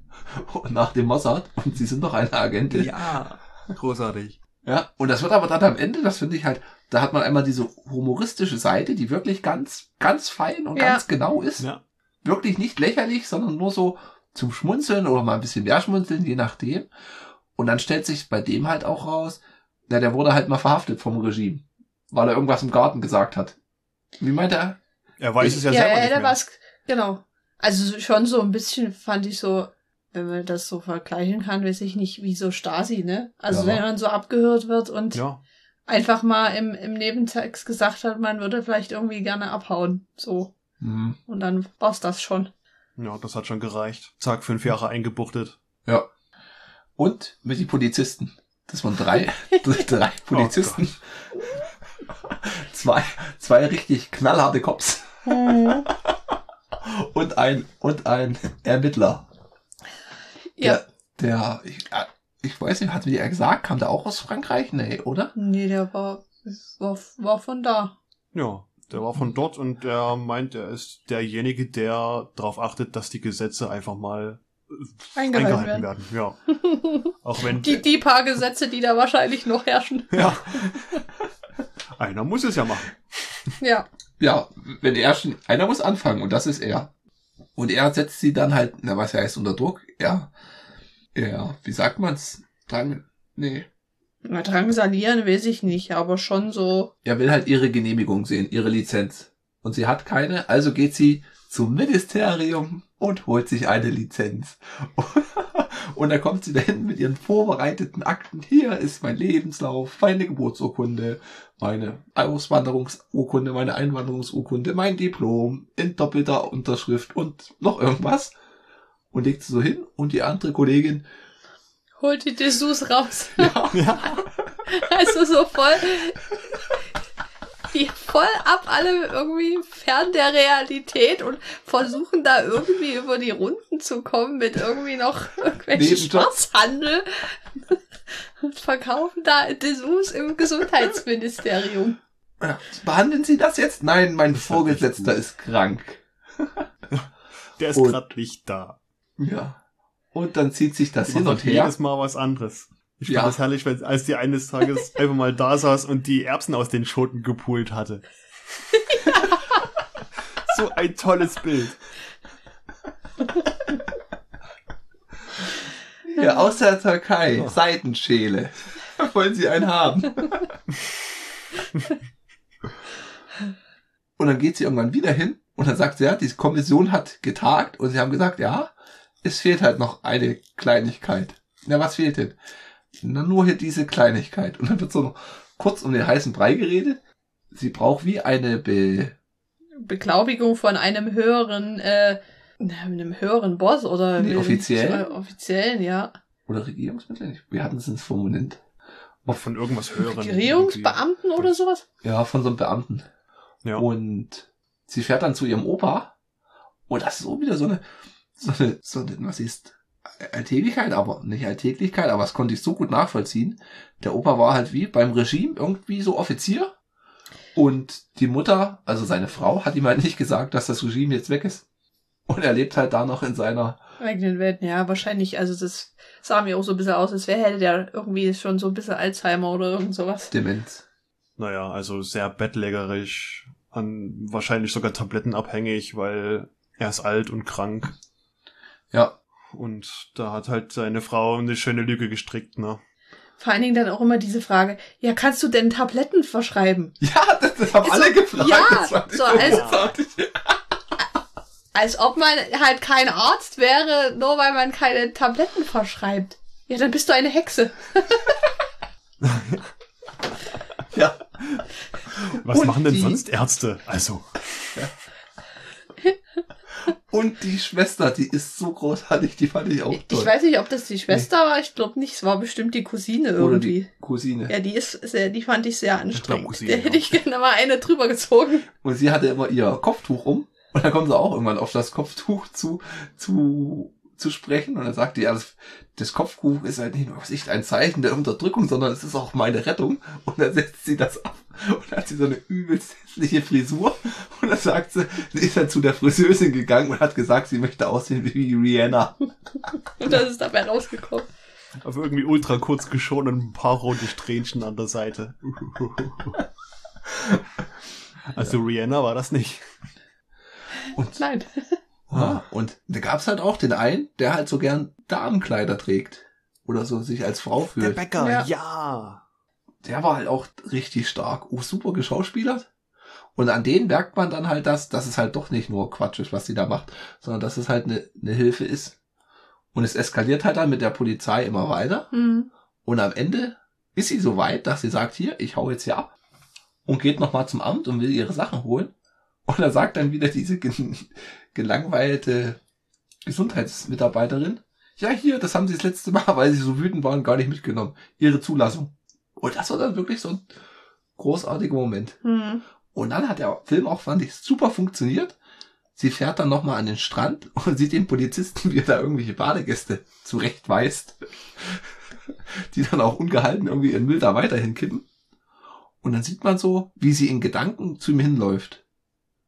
und nach dem Mossad und sie sind doch eine Agentin. Ja. Großartig. Ja, und das wird aber dann am Ende, das finde ich halt, da hat man einmal diese humoristische Seite, die wirklich ganz, ganz fein und Ja. ganz genau ist. Ja. Wirklich nicht lächerlich, sondern nur so zum Schmunzeln oder mal ein bisschen mehr schmunzeln, je nachdem. Und dann stellt sich bei dem halt auch raus, na, der wurde halt mal verhaftet vom Regime, weil er irgendwas im Garten gesagt hat. Wie meint er? Er weiß Ich- es ja, Ja, selber ja, nicht mehr. war's, genau. Also schon so ein bisschen fand ich so, wenn man das so vergleichen kann, weiß ich nicht, wie so Stasi, ne? Also Ja. wenn man so abgehört wird und Ja. einfach mal im, im Nebentext gesagt hat, man würde vielleicht irgendwie gerne abhauen. So. Hm, Und dann war's das schon. Ja, das hat schon gereicht. Zack, fünf Jahre eingebuchtet. ja. Und mit die Polizisten. Das waren drei, drei Polizisten. zwei, zwei richtig knallharte Cops. Und ein, und ein Ermittler. Ja. Der, der ich, äh, ich weiß nicht, hat mir er gesagt, kam der auch aus Frankreich? Nee, oder? Nee, der war, war, war von da. Ja, der war von dort und der meint, er ist derjenige, der darauf achtet, dass die Gesetze einfach mal äh, Eingehalten werden. Ja. Auch wenn Die, die paar Gesetze, die da wahrscheinlich noch herrschen. ja. Einer muss es ja machen. Ja. Ja, wenn er schon, einer muss anfangen und das ist er. Und er setzt sie dann halt, na was heißt unter Druck? Er, er, wie sagt man's? Drang, nee. Na, drangsalieren weiß ich nicht, aber schon so. Er will halt ihre Genehmigung sehen, ihre Lizenz. Und sie hat keine, also geht sie zum Ministerium und holt sich eine Lizenz. Und dann kommt sie dahin mit ihren vorbereiteten Akten. Hier ist mein Lebenslauf, meine Geburtsurkunde, meine Auswanderungsurkunde, meine Einwanderungsurkunde, mein Diplom in doppelter Unterschrift und noch irgendwas. Und legt sie so hin und die andere Kollegin, Holt die Dessous raus. ja, Ja. Also so voll. Die voll ab alle irgendwie fern der Realität und versuchen da irgendwie über die Runden zu kommen mit irgendwie noch irgendwelchen. Schwarzhandel und verkaufen da Dessous im Gesundheitsministerium. ja, behandeln Sie das jetzt? Nein, mein Vorgesetzter ist krank. Der ist gerade nicht da. Ja. Und dann zieht sich das hin und her. jedes Mal was anderes. Ich fand Ja. das herrlich, als die eines Tages einfach mal da saß und die Erbsen aus den Schoten gepult hatte. so ein tolles Bild. Ja, aus der Türkei. Ja. Seitenschäle. Wollen Sie einen haben? und dann geht sie irgendwann wieder hin und dann sagt sie, ja, die Kommission hat getagt und sie haben gesagt, ja, es fehlt halt noch eine Kleinigkeit. Na, was fehlt denn? Na, nur hier diese Kleinigkeit. Und dann wird so noch kurz um den heißen Brei geredet. Sie braucht wie eine Be Beglaubigung von einem höheren, äh, einem höheren Boss oder Nee, wie- offiziell? Offiziellen, ja. oder Regierungsmittel. Wir hatten es ins Formulant. Von irgendwas hören. Regierungsbeamten oder sowas? Ja, von so einem Beamten. Ja. Und sie fährt dann zu ihrem Opa. Und das ist auch wieder so eine, so eine, so eine, was ist, Alltäglichkeit, aber nicht Alltäglichkeit, aber das konnte ich so gut nachvollziehen. Der Opa war halt wie beim Regime irgendwie so Offizier. Und die Mutter, also seine Frau, hat ihm halt nicht gesagt, dass das Regime jetzt weg ist. Und er lebt halt da noch in seiner, Eigenen Welten, ja, wahrscheinlich. Also das sah mir auch so ein bisschen aus, als wäre hätte der irgendwie schon so ein bisschen Alzheimer oder irgend sowas. Demenz. Naja, also sehr bettlägerisch, an wahrscheinlich sogar tablettenabhängig, weil er ist alt und krank. Ja. Und da hat halt seine Frau eine schöne Lüge gestrickt, ne? Vor allen Dingen dann auch immer diese Frage, ja, kannst du denn Tabletten verschreiben? Ja, das, das haben Ist alle so- gefragt. ja, ich so als-. Als ob man halt kein Arzt wäre, nur weil man keine Tabletten verschreibt. Ja, dann bist du eine Hexe. Ja. Was Und machen denn die- sonst Ärzte? Also, Und die Schwester, die ist so großartig, die fand ich auch Ich toll. weiß nicht, ob das die Schwester war, ich glaube nicht, es war bestimmt die Cousine Oder irgendwie. die Cousine. Ja, die ist sehr, die fand ich sehr anstrengend. Cousine, Der hätte ich gerne mal eine drüber gezogen. Und sie hatte immer ihr Kopftuch um. Und dann kommen sie auch irgendwann auf das Kopftuch zu, zu, zu sprechen. Und dann sagt die, ja, das, das Kopftuch ist halt nicht nur was ich, ein Zeichen der Unterdrückung, sondern es ist auch meine Rettung. Und dann setzt sie das ab. Und dann hat sie so eine übelst hässliche Frisur. Und dann sagt sie, sie ist dann zu der Friseusin gegangen und hat gesagt, sie möchte aussehen wie Rihanna. Und das ist dabei rausgekommen. Aber irgendwie ultra kurz geschoren und ein paar rote Strähnchen an der Seite. Also Rihanna war das nicht. Und, Nein. Ja, und da gab's halt auch den einen, der halt so gern Damenkleider trägt. Oder so sich als Frau Der fühlt. Bäcker, Ja. ja. der war halt auch richtig stark. Oh, super geschauspielert. Und an denen merkt man dann halt, dass, dass es halt doch nicht nur Quatsch ist, was sie da macht, sondern dass es halt eine, eine Hilfe ist. Und es eskaliert halt dann mit der Polizei immer weiter. Hm. Und am Ende ist sie so weit, dass sie sagt, hier, ich hau jetzt hier ab. Und geht nochmal zum Amt und will ihre Sachen holen. Und da sagt dann wieder diese gelangweilte Gesundheitsmitarbeiterin, ja, hier, das haben sie das letzte Mal, weil sie so wütend waren, gar nicht mitgenommen. Ihre Zulassung. Und das war dann wirklich so ein großartiger Moment. Hm. Und dann hat der Film auch, fand ich, super funktioniert. Sie fährt dann nochmal an den Strand und sieht den Polizisten, wie er da irgendwelche Badegäste zurechtweist. Die dann auch ungehalten irgendwie ihren Müll da weiterhin kippen. Und dann sieht man so, wie sie in Gedanken zu ihm hinläuft.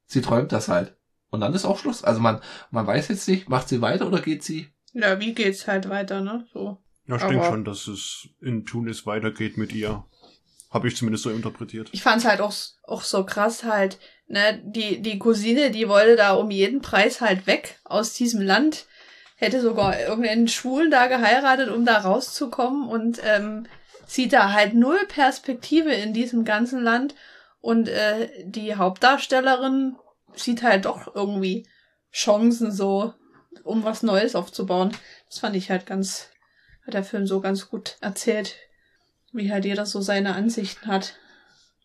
Sie träumt das halt. Und dann ist auch Schluss. Also man, man weiß jetzt nicht, macht sie weiter oder geht sie? Ja, wie geht's halt weiter, ne? So. Ja, ich denke Aber- schon, dass es in Tunis weitergeht mit ihr. Habe ich zumindest so interpretiert. Ich fand's halt auch, auch so krass halt, ne, die, die Cousine, die wollte da um jeden Preis halt weg aus diesem Land, hätte sogar irgendeinen Schwulen da geheiratet, um da rauszukommen und ähm, sieht da halt null Perspektive in diesem ganzen Land und äh, die Hauptdarstellerin sieht halt doch irgendwie Chancen so, um was Neues aufzubauen. Das fand ich halt ganz, hat der Film so ganz gut erzählt, wie halt jeder so seine Ansichten hat.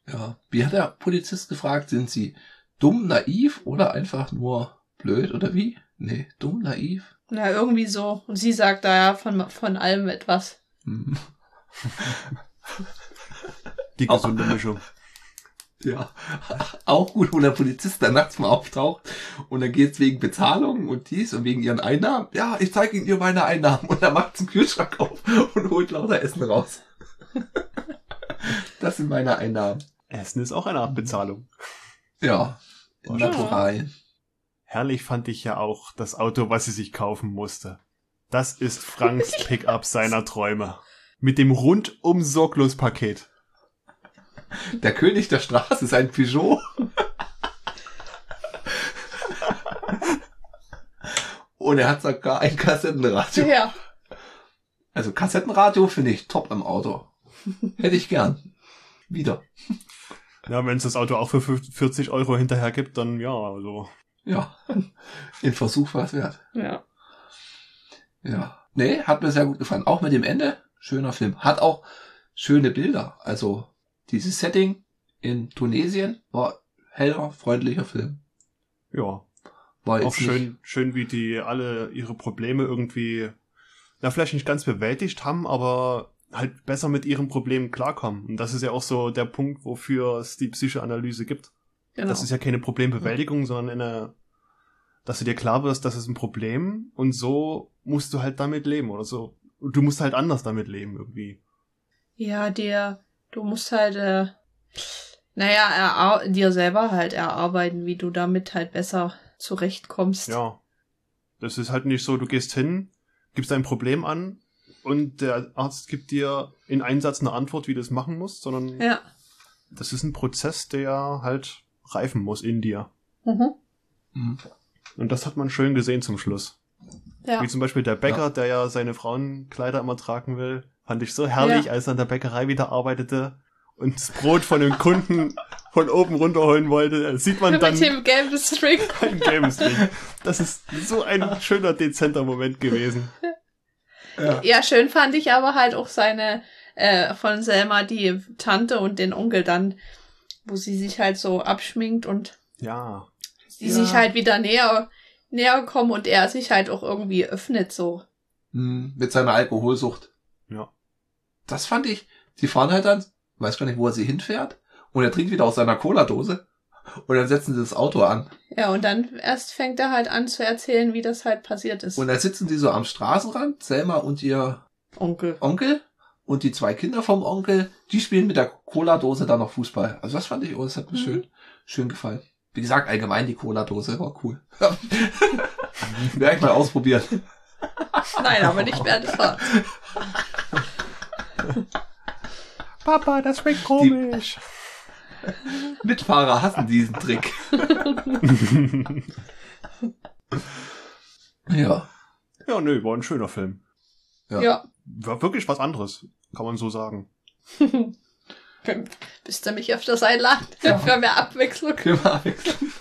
Ja. Wie hat der Polizist gefragt, sind sie dumm, naiv oder einfach nur blöd oder wie? Nee, dumm, naiv. Na, irgendwie so. Und sie sagt da ja von, von allem etwas. Hm. Die gesunde Mischung. Ja, auch gut, wo der Polizist dann nachts mal auftaucht und dann geht's wegen Bezahlung und dies und wegen ihren Einnahmen. Ja, ich zeige Ihnen ihr meine Einnahmen und dann macht's einen Kühlschrank auf und holt lauter Essen raus. Das sind meine Einnahmen. Essen ist auch eine Art Bezahlung. Ja, in Ja. Naturalien. Herrlich fand ich ja auch das Auto, was sie sich kaufen musste. Das ist Franks Pickup seiner Träume. Mit dem rundum sorglos Paket. Der König der Straße ist ein Peugeot. Und er hat sogar ein Kassettenradio. Ja. Also Kassettenradio finde ich top im Auto. Hätte ich gern. Wieder. Ja, wenn es das Auto auch für 40 Euro hinterher gibt, dann ja, also. Ja. In Versuch war es wert. Ja. Ja. Nee, hat mir sehr gut gefallen. Auch mit dem Ende. Schöner Film. Hat auch schöne Bilder. Also dieses Setting in Tunesien war heller, freundlicher Film. Ja. War Auch schön, schön, wie die alle ihre Probleme irgendwie, na, vielleicht nicht ganz bewältigt haben, aber halt besser mit ihren Problemen klarkommen. Und das ist ja auch so der Punkt, wofür es die Psychoanalyse gibt. Genau. Das ist ja keine Problembewältigung, sondern eine, dass du dir klar wirst, das ist ein Problem und so musst du halt damit leben oder so. Und du musst halt anders damit leben irgendwie. ja, dir, du musst halt, äh, naja, erar dir selber halt erarbeiten, wie du damit halt besser zurechtkommst. Ja. Das ist halt nicht so, du gehst hin, gibst dein Problem an und der Arzt gibt dir in einem Satz eine Antwort, wie du es machen musst, sondern Ja. das ist ein Prozess, der halt reifen muss in dir. Mhm. Mhm. Und das hat man schön gesehen zum Schluss. Ja. Wie zum Beispiel der Bäcker, Ja. der ja seine Frauenkleider immer tragen will. Fand ich so herrlich, Ja. als er an der Bäckerei wieder arbeitete und das Brot von dem Kunden von oben runterholen wollte. Da Sieht man dann Mit dem gelben String. ein Game String. Das ist so ein schöner, dezenter Moment gewesen. Ja. Ja, schön fand ich aber halt auch seine, äh, von Selma die Tante und den Onkel dann, wo sie sich halt so abschminkt und Ja. die Ja. sich halt wieder näher näher kommen und er sich halt auch irgendwie öffnet so. Hm, mit seiner Alkoholsucht. Das fand ich. Sie fahren halt dann, weiß gar nicht, wo er sie hinfährt. Und er trinkt wieder aus seiner Cola-Dose. Und dann setzen sie das Auto an. Ja, und dann erst fängt er halt an zu erzählen, wie das halt passiert ist. Und dann sitzen die so am Straßenrand, Selma und ihr Onkel. Onkel. Und die zwei Kinder vom Onkel, die spielen mit der Cola-Dose dann noch Fußball. Also das fand ich, oh, das hat mir Mhm. schön, schön gefallen. Wie gesagt, allgemein die Cola-Dose war cool. Werde ich mal ausprobieren. Nein, aber nicht während der Fahrt. Papa, das schmeckt komisch. Mitfahrer hassen diesen Trick. ja. ja, nö, war ein schöner Film. Ja. Ja. War wirklich was anderes, kann man so sagen. Bist du mich öfters einladen? Für mehr Abwechslung. Können wir abwechseln.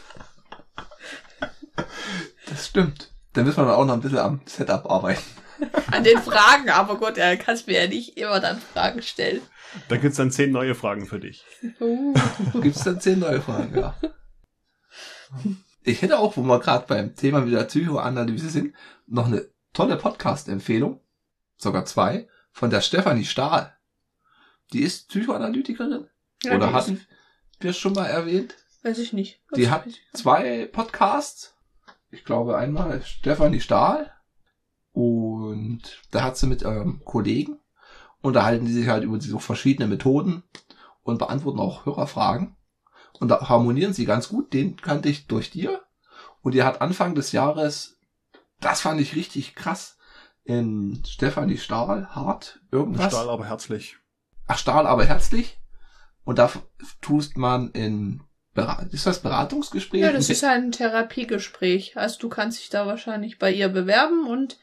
Das stimmt. Dann müssen wir dann auch noch ein bisschen am Setup arbeiten. An den Fragen, aber gut, er kannst mir ja nicht immer dann Fragen stellen. Da gibt's dann zehn neue Fragen für dich. Uh. Gibt's dann zehn neue Fragen, ja. Ich hätte auch, wo wir gerade beim Thema wieder Psychoanalyse sind, noch eine tolle Podcast-Empfehlung, sogar zwei, von der Stefanie Stahl. Die ist Psychoanalytikerin. Ja, Oder die hatten wir schon mal erwähnt? Weiß ich nicht. Die Das hat zwei Podcasts. Ich glaube einmal Stefanie Stahl und da hat sie mit ähm, Kollegen unterhalten die sich halt über so verschiedene Methoden und beantworten auch Hörerfragen. Und da harmonieren sie ganz gut. Den kannte ich durch dir. Und die hat Anfang des Jahres, das fand ich richtig krass, in Stefanie Stahl, hart, irgendwas. Stahl aber herzlich. Ach, Stahl, aber herzlich. Und da tust man in, ist das Beratungsgespräch? Ja, das ist ein Therapiegespräch. Also du kannst dich da wahrscheinlich bei ihr bewerben und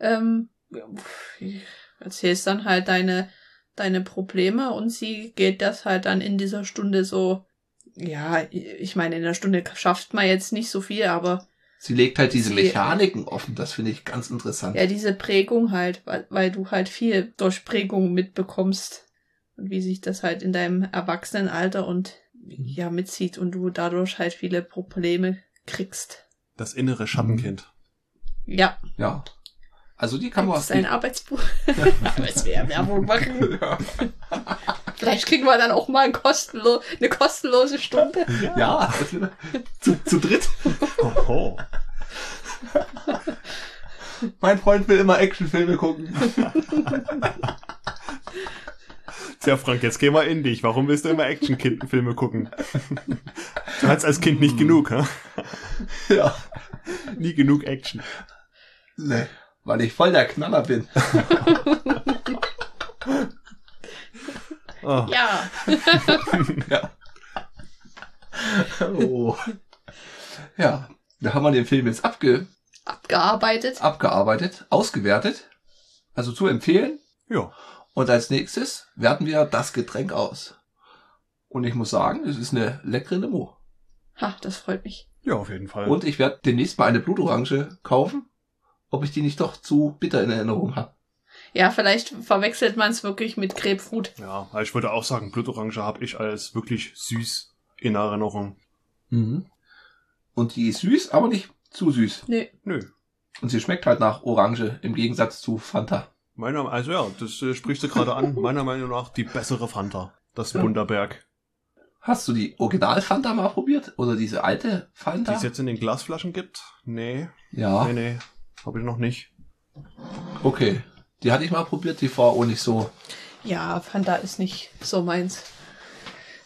ähm, erzählst dann halt deine, deine Probleme und sie geht das halt dann in dieser Stunde so, ja, ich meine, in der Stunde schafft man jetzt nicht so viel, aber Sie legt halt diese Sie- Mechaniken offen, das finde ich ganz interessant. ja, diese Prägung halt, weil, weil du halt viel durch Prägung mitbekommst und wie sich das halt in deinem Erwachsenenalter und ja mitzieht und du dadurch halt viele Probleme kriegst. Das innere Schattenkind. Ja, Ja. Also die kann man das ist ein Arbeitsbuch. Als wir Werbung machen. ja. Vielleicht kriegen wir dann auch mal ein kostenlo eine kostenlose Stunde. ja, zu, zu dritt. Oho. Mein Freund will immer Actionfilme gucken. Tja, Frank, jetzt geh mal in dich. Warum willst du immer Action-Filme gucken? Du hattest als Kind nicht genug, hä? ja. Nie genug Action. Nee, weil ich voll der Knaller bin. Oh. Ja. ja. Oh. Ja, da haben wir den Film jetzt abge Abgearbeitet. abgearbeitet, ausgewertet. Also zu empfehlen. Ja. Und als nächstes werten wir das Getränk aus. Und ich muss sagen, es ist eine leckere Limo. Ha, das freut mich. Ja, auf jeden Fall. Und ich werde demnächst mal eine Blutorange kaufen, ob ich die nicht doch zu bitter in Erinnerung habe. Ja, vielleicht verwechselt man es wirklich mit Grapefruit. Ja, aber ich würde auch sagen, Blutorange habe ich als wirklich süß in Erinnerung. Mhm. Und die ist süß, aber nicht zu süß. Nee. Nö. Und sie schmeckt halt nach Orange im Gegensatz zu Fanta. Meiner, also ja, das äh, sprichst du gerade an. Meiner Meinung nach die bessere Fanta. Das Ja. Bunderberg. Hast du die Original Fanta mal probiert? Oder diese alte Die Fanta? es jetzt in den Glasflaschen gibt? Nee, ja, nee, nee. Habe ich noch nicht. okay. Die hatte ich mal probiert, die war auch nicht so. Ja, Fanta ist nicht so meins.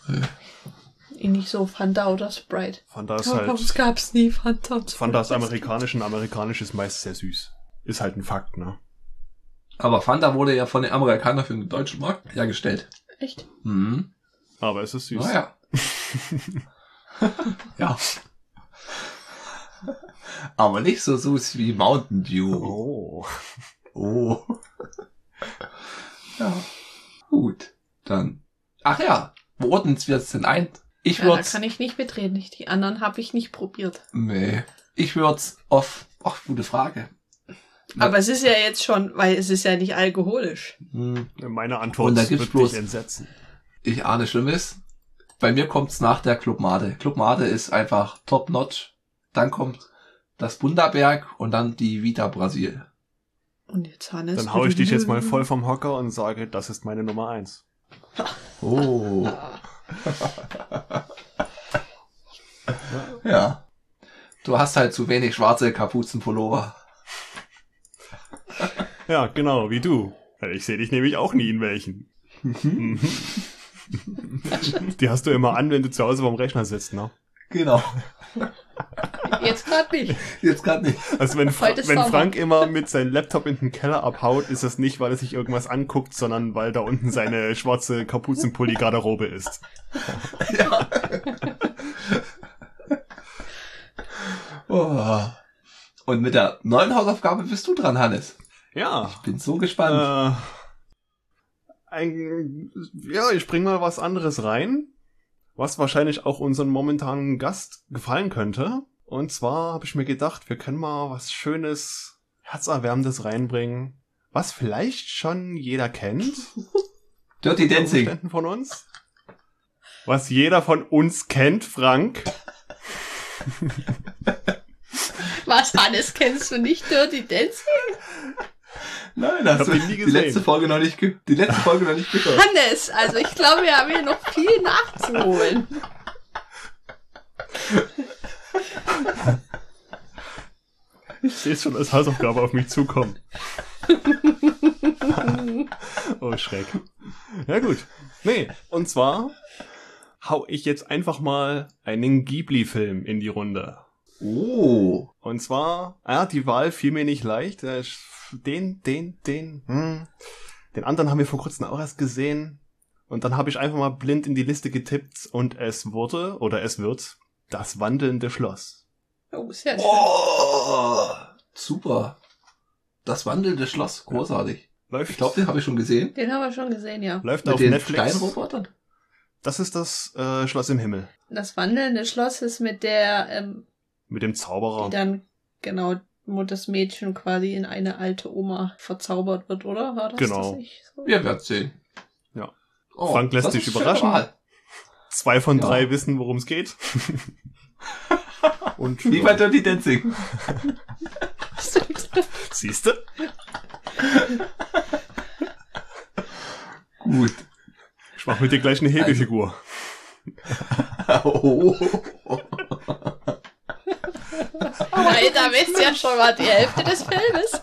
Äh. Nicht so Fanta oder Sprite. Fanta ist Aber halt. es gab's nie Fanta. und Fanta ist Sprite. amerikanisch und amerikanisch ist meist sehr süß. Ist halt ein Fakt, ne? Aber Fanta wurde ja von den Amerikanern für den deutschen Markt hergestellt. Echt? Mhm. Aber es ist süß. Naja. ja. Aber nicht so süß wie Mountain Dew. Oh. Oh. ja. Gut. Dann. Ach ja. Wo ordnen wir es denn ein? Ich Ja, da würde kann ich nicht mitreden. Ich- Die anderen habe ich nicht probiert. Nee. Ich würde auf. Ach, gute Frage. Na- Aber es ist ja jetzt schon, weil es ist ja nicht alkoholisch. Hm, Meine Antwort Und da gibt's bloß- entsetzen. Ich ahne Schlimmes. Bei mir kommt's nach der Club Made. Club Made ist einfach top notch. Dann kommt das Bundaberg und dann die Vita Brasil. Und jetzt Hannes. Dann hau ich dich jetzt mal voll vom Hocker und sage, das ist meine Nummer eins. Oh. Ja. Du hast halt zu wenig schwarze Kapuzenpullover. Ja, genau, wie du. Ich sehe dich nämlich auch nie in welchen. Mhm. Die hast du immer an, wenn du zu Hause beim Rechner sitzt, ne? Genau. Jetzt gerade nicht. Jetzt gerade nicht. Also wenn, Fra wenn Sommer. Frank immer mit seinem Laptop in den Keller abhaut, ist das nicht, weil er sich irgendwas anguckt, sondern weil da unten seine schwarze Kapuzenpulli-Garderobe ist. Ja. oh. Und mit der neuen Hausaufgabe bist du dran, Hannes. Ja. Bin so gespannt. Äh, ein, ja, ich bring mal was anderes rein, was wahrscheinlich auch unseren momentanen Gast gefallen könnte. Und zwar habe ich mir gedacht, wir können mal was Schönes, Herzerwärmendes reinbringen, was vielleicht schon jeder kennt. Dirty Dancing. Von uns. Was jeder von uns kennt, Frank. Was, Hannes, kennst du nicht Dirty Dancing? Nein, hast hab du ihn nie die gesehen. letzte Folge noch nicht, die letzte Folge noch nicht gehört. Hannes, also ich glaube, wir haben hier noch viel nachzuholen. Ich sehe es schon als Hausaufgabe auf mich zukommen. oh, Schreck. Ja gut. Nee, und zwar hau ich jetzt einfach mal einen Ghibli-Film in die Runde. Oh. Und zwar, ja, die Wahl fiel mir nicht leicht. Äh, Den, den, den, hm. Den anderen haben wir vor kurzem auch erst gesehen. Und dann habe ich einfach mal blind in die Liste getippt und es wurde, oder es wird, das wandelnde Schloss. Oh, sehr schön. Oh. Super. Das wandelnde Schloss. Großartig. Läuft, Ich glaube, den habe ich schon gesehen. Den haben wir schon gesehen, ja. läuft Mit auf den Netflix. Steinrobotern. Das ist das äh, Schloss im Himmel. Das wandelnde Schloss ist mit der, ähm, Mit dem Zauberer. die dann, genau, wo das Mädchen quasi in eine alte Oma verzaubert wird, oder? War das Genau. das nicht so? Wir werden sehen. Ja. Oh, Frank lässt sich überraschen. Zwei von Ja. drei wissen, worum es geht. Und Wie bei Dirty Dancing. siehste? Gut. Ich mach mit dir gleich eine Hebefigur. Oh. Weil da wisst ja schon mal die Hälfte des Filmes.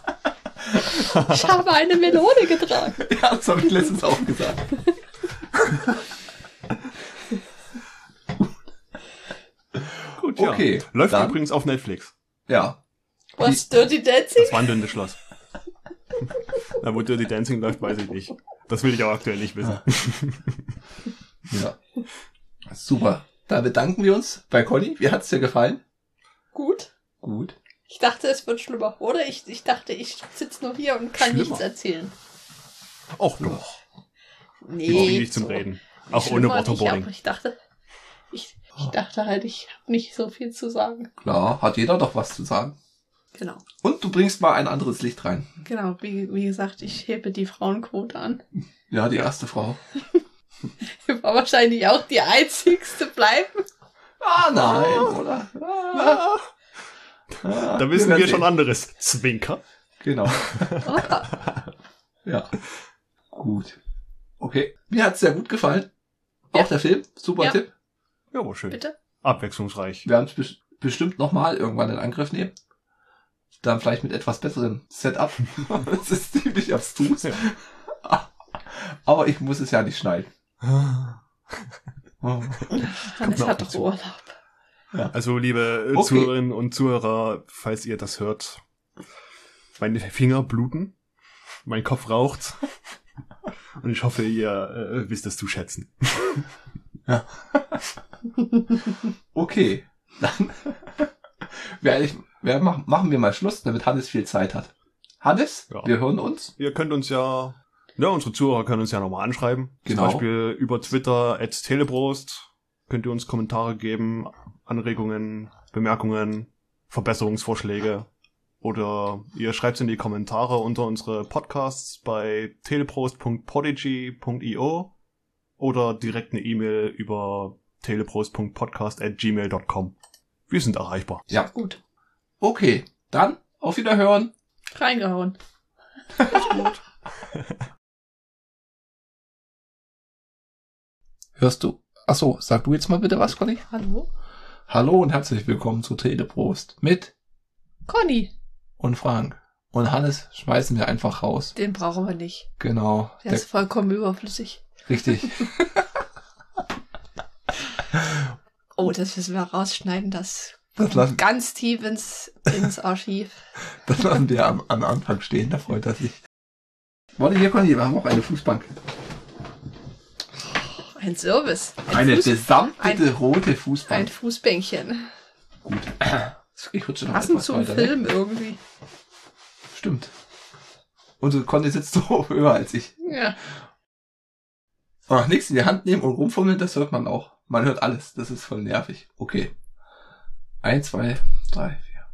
Ich habe eine Melone getragen. Ja, das habe ich letztens auch gesagt. Gut, Okay, ja. Läuft dann- übrigens auf Netflix. Ja. Was, Dirty Dancing? Das wandelnde Schloss. Na, wo Dirty Dancing läuft, weiß ich nicht. Das will ich auch aktuell nicht wissen. Ja. Super. Da bedanken wir uns bei Conny. Wie hat's dir gefallen? Gut. Gut. Ich dachte, es wird schlimmer. Oder ich, ich dachte, ich sitze nur hier und kann Schlimmer. nichts erzählen. Och doch. Nee. Ich nicht zum Reden. Auch ohne Waterboarding. aber ich dachte, ich, ich dachte halt, ich habe nicht so viel zu sagen. Klar, hat jeder doch was zu sagen. Genau. Und du bringst mal ein anderes Licht rein. Genau, wie, wie gesagt, ich hebe die Frauenquote an. Ja, die erste Frau. Ich war wahrscheinlich auch die einzigste bleiben. Ah, nein, oder? Ah, Da wir wissen werden wir schon anderes. Zwinker. Genau. Ja. Gut. Okay. Mir hat's sehr gut gefallen. Ja. Auch der Film. Super Ja. Tipp. Ja, war schön. Bitte? Abwechslungsreich. Wir werden es bes bestimmt nochmal irgendwann in Angriff nehmen. Dann vielleicht mit etwas besserem Setup. das ist ziemlich abstrus. Ja. Aber ich muss es ja nicht schneiden. Oh. Mir auch hat doch. Urlaub. Also, liebe Okay. Zuhörerinnen und Zuhörer, falls ihr das hört, meine Finger bluten, mein Kopf raucht. Und ich hoffe, ihr äh, wisst es zu schätzen. Okay. Dann werde ich, wer, machen, machen wir mal Schluss, damit Hannes viel Zeit hat. Hannes, Ja. wir hören uns. Ihr könnt uns ja, ja, unsere Zuhörer können uns ja nochmal anschreiben. Genau. Zum Beispiel über Twitter at Teleprost. Könnt ihr uns Kommentare geben, Anregungen, Bemerkungen, Verbesserungsvorschläge. Oder ihr schreibt in die Kommentare unter unsere Podcasts bei teleprost.podigy.io oder direkt eine E-Mail über teleprost.podcast at gmail.com. Wir sind erreichbar. Ja. Gut. Okay, dann auf Wiederhören. Reingehauen. Hörst du? Achso, sag du jetzt mal bitte was, Conny. Hallo? Hallo und herzlich willkommen zu Teleprost mit Conny. und Frank. Und Hannes schmeißen wir einfach raus. Den brauchen wir nicht. Genau. Der ist vollkommen überflüssig. richtig. Oh, das müssen wir rausschneiden, das Das lassen, ganz tief ins, ins Archiv. das lassen wir am, am Anfang stehen, da freut er sich. Warte, hier, Conny, wir haben auch eine Fußbank. Ein Service. Ein Eine Fuß, ein- rote ein Fußbank. Fußbänkchen. Gut. Ich rutsche noch Passend etwas zum weiter. Film irgendwie. Stimmt. Und Conny sitzt so höher als ich. Ja. Ach, nichts in die Hand nehmen und rumfummeln, das hört man auch. Man hört alles. Das ist voll nervig. Okay. Eins, zwei, drei, vier.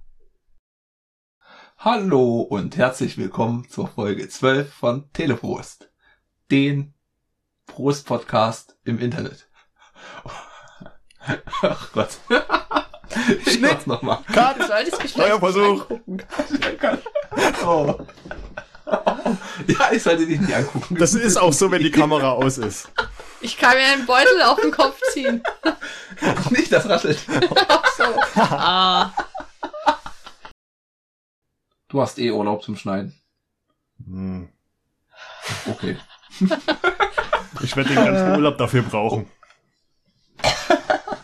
Hallo und herzlich willkommen zur Folge 12 von Teleprost. Den Prost-Podcast im Internet. Ach Gott. Ich mach's nochmal. Du solltest mich Neuer Versuch. Oh. Ja, ich sollte dich nicht angucken. Das ist auch so, wenn die Kamera aus ist. Ich kann mir einen Beutel auf den Kopf ziehen. nicht das raschelt. So. Ah. Du hast eh Urlaub zum Schneiden. Hm. Okay. Ich werde den ganzen Urlaub dafür brauchen.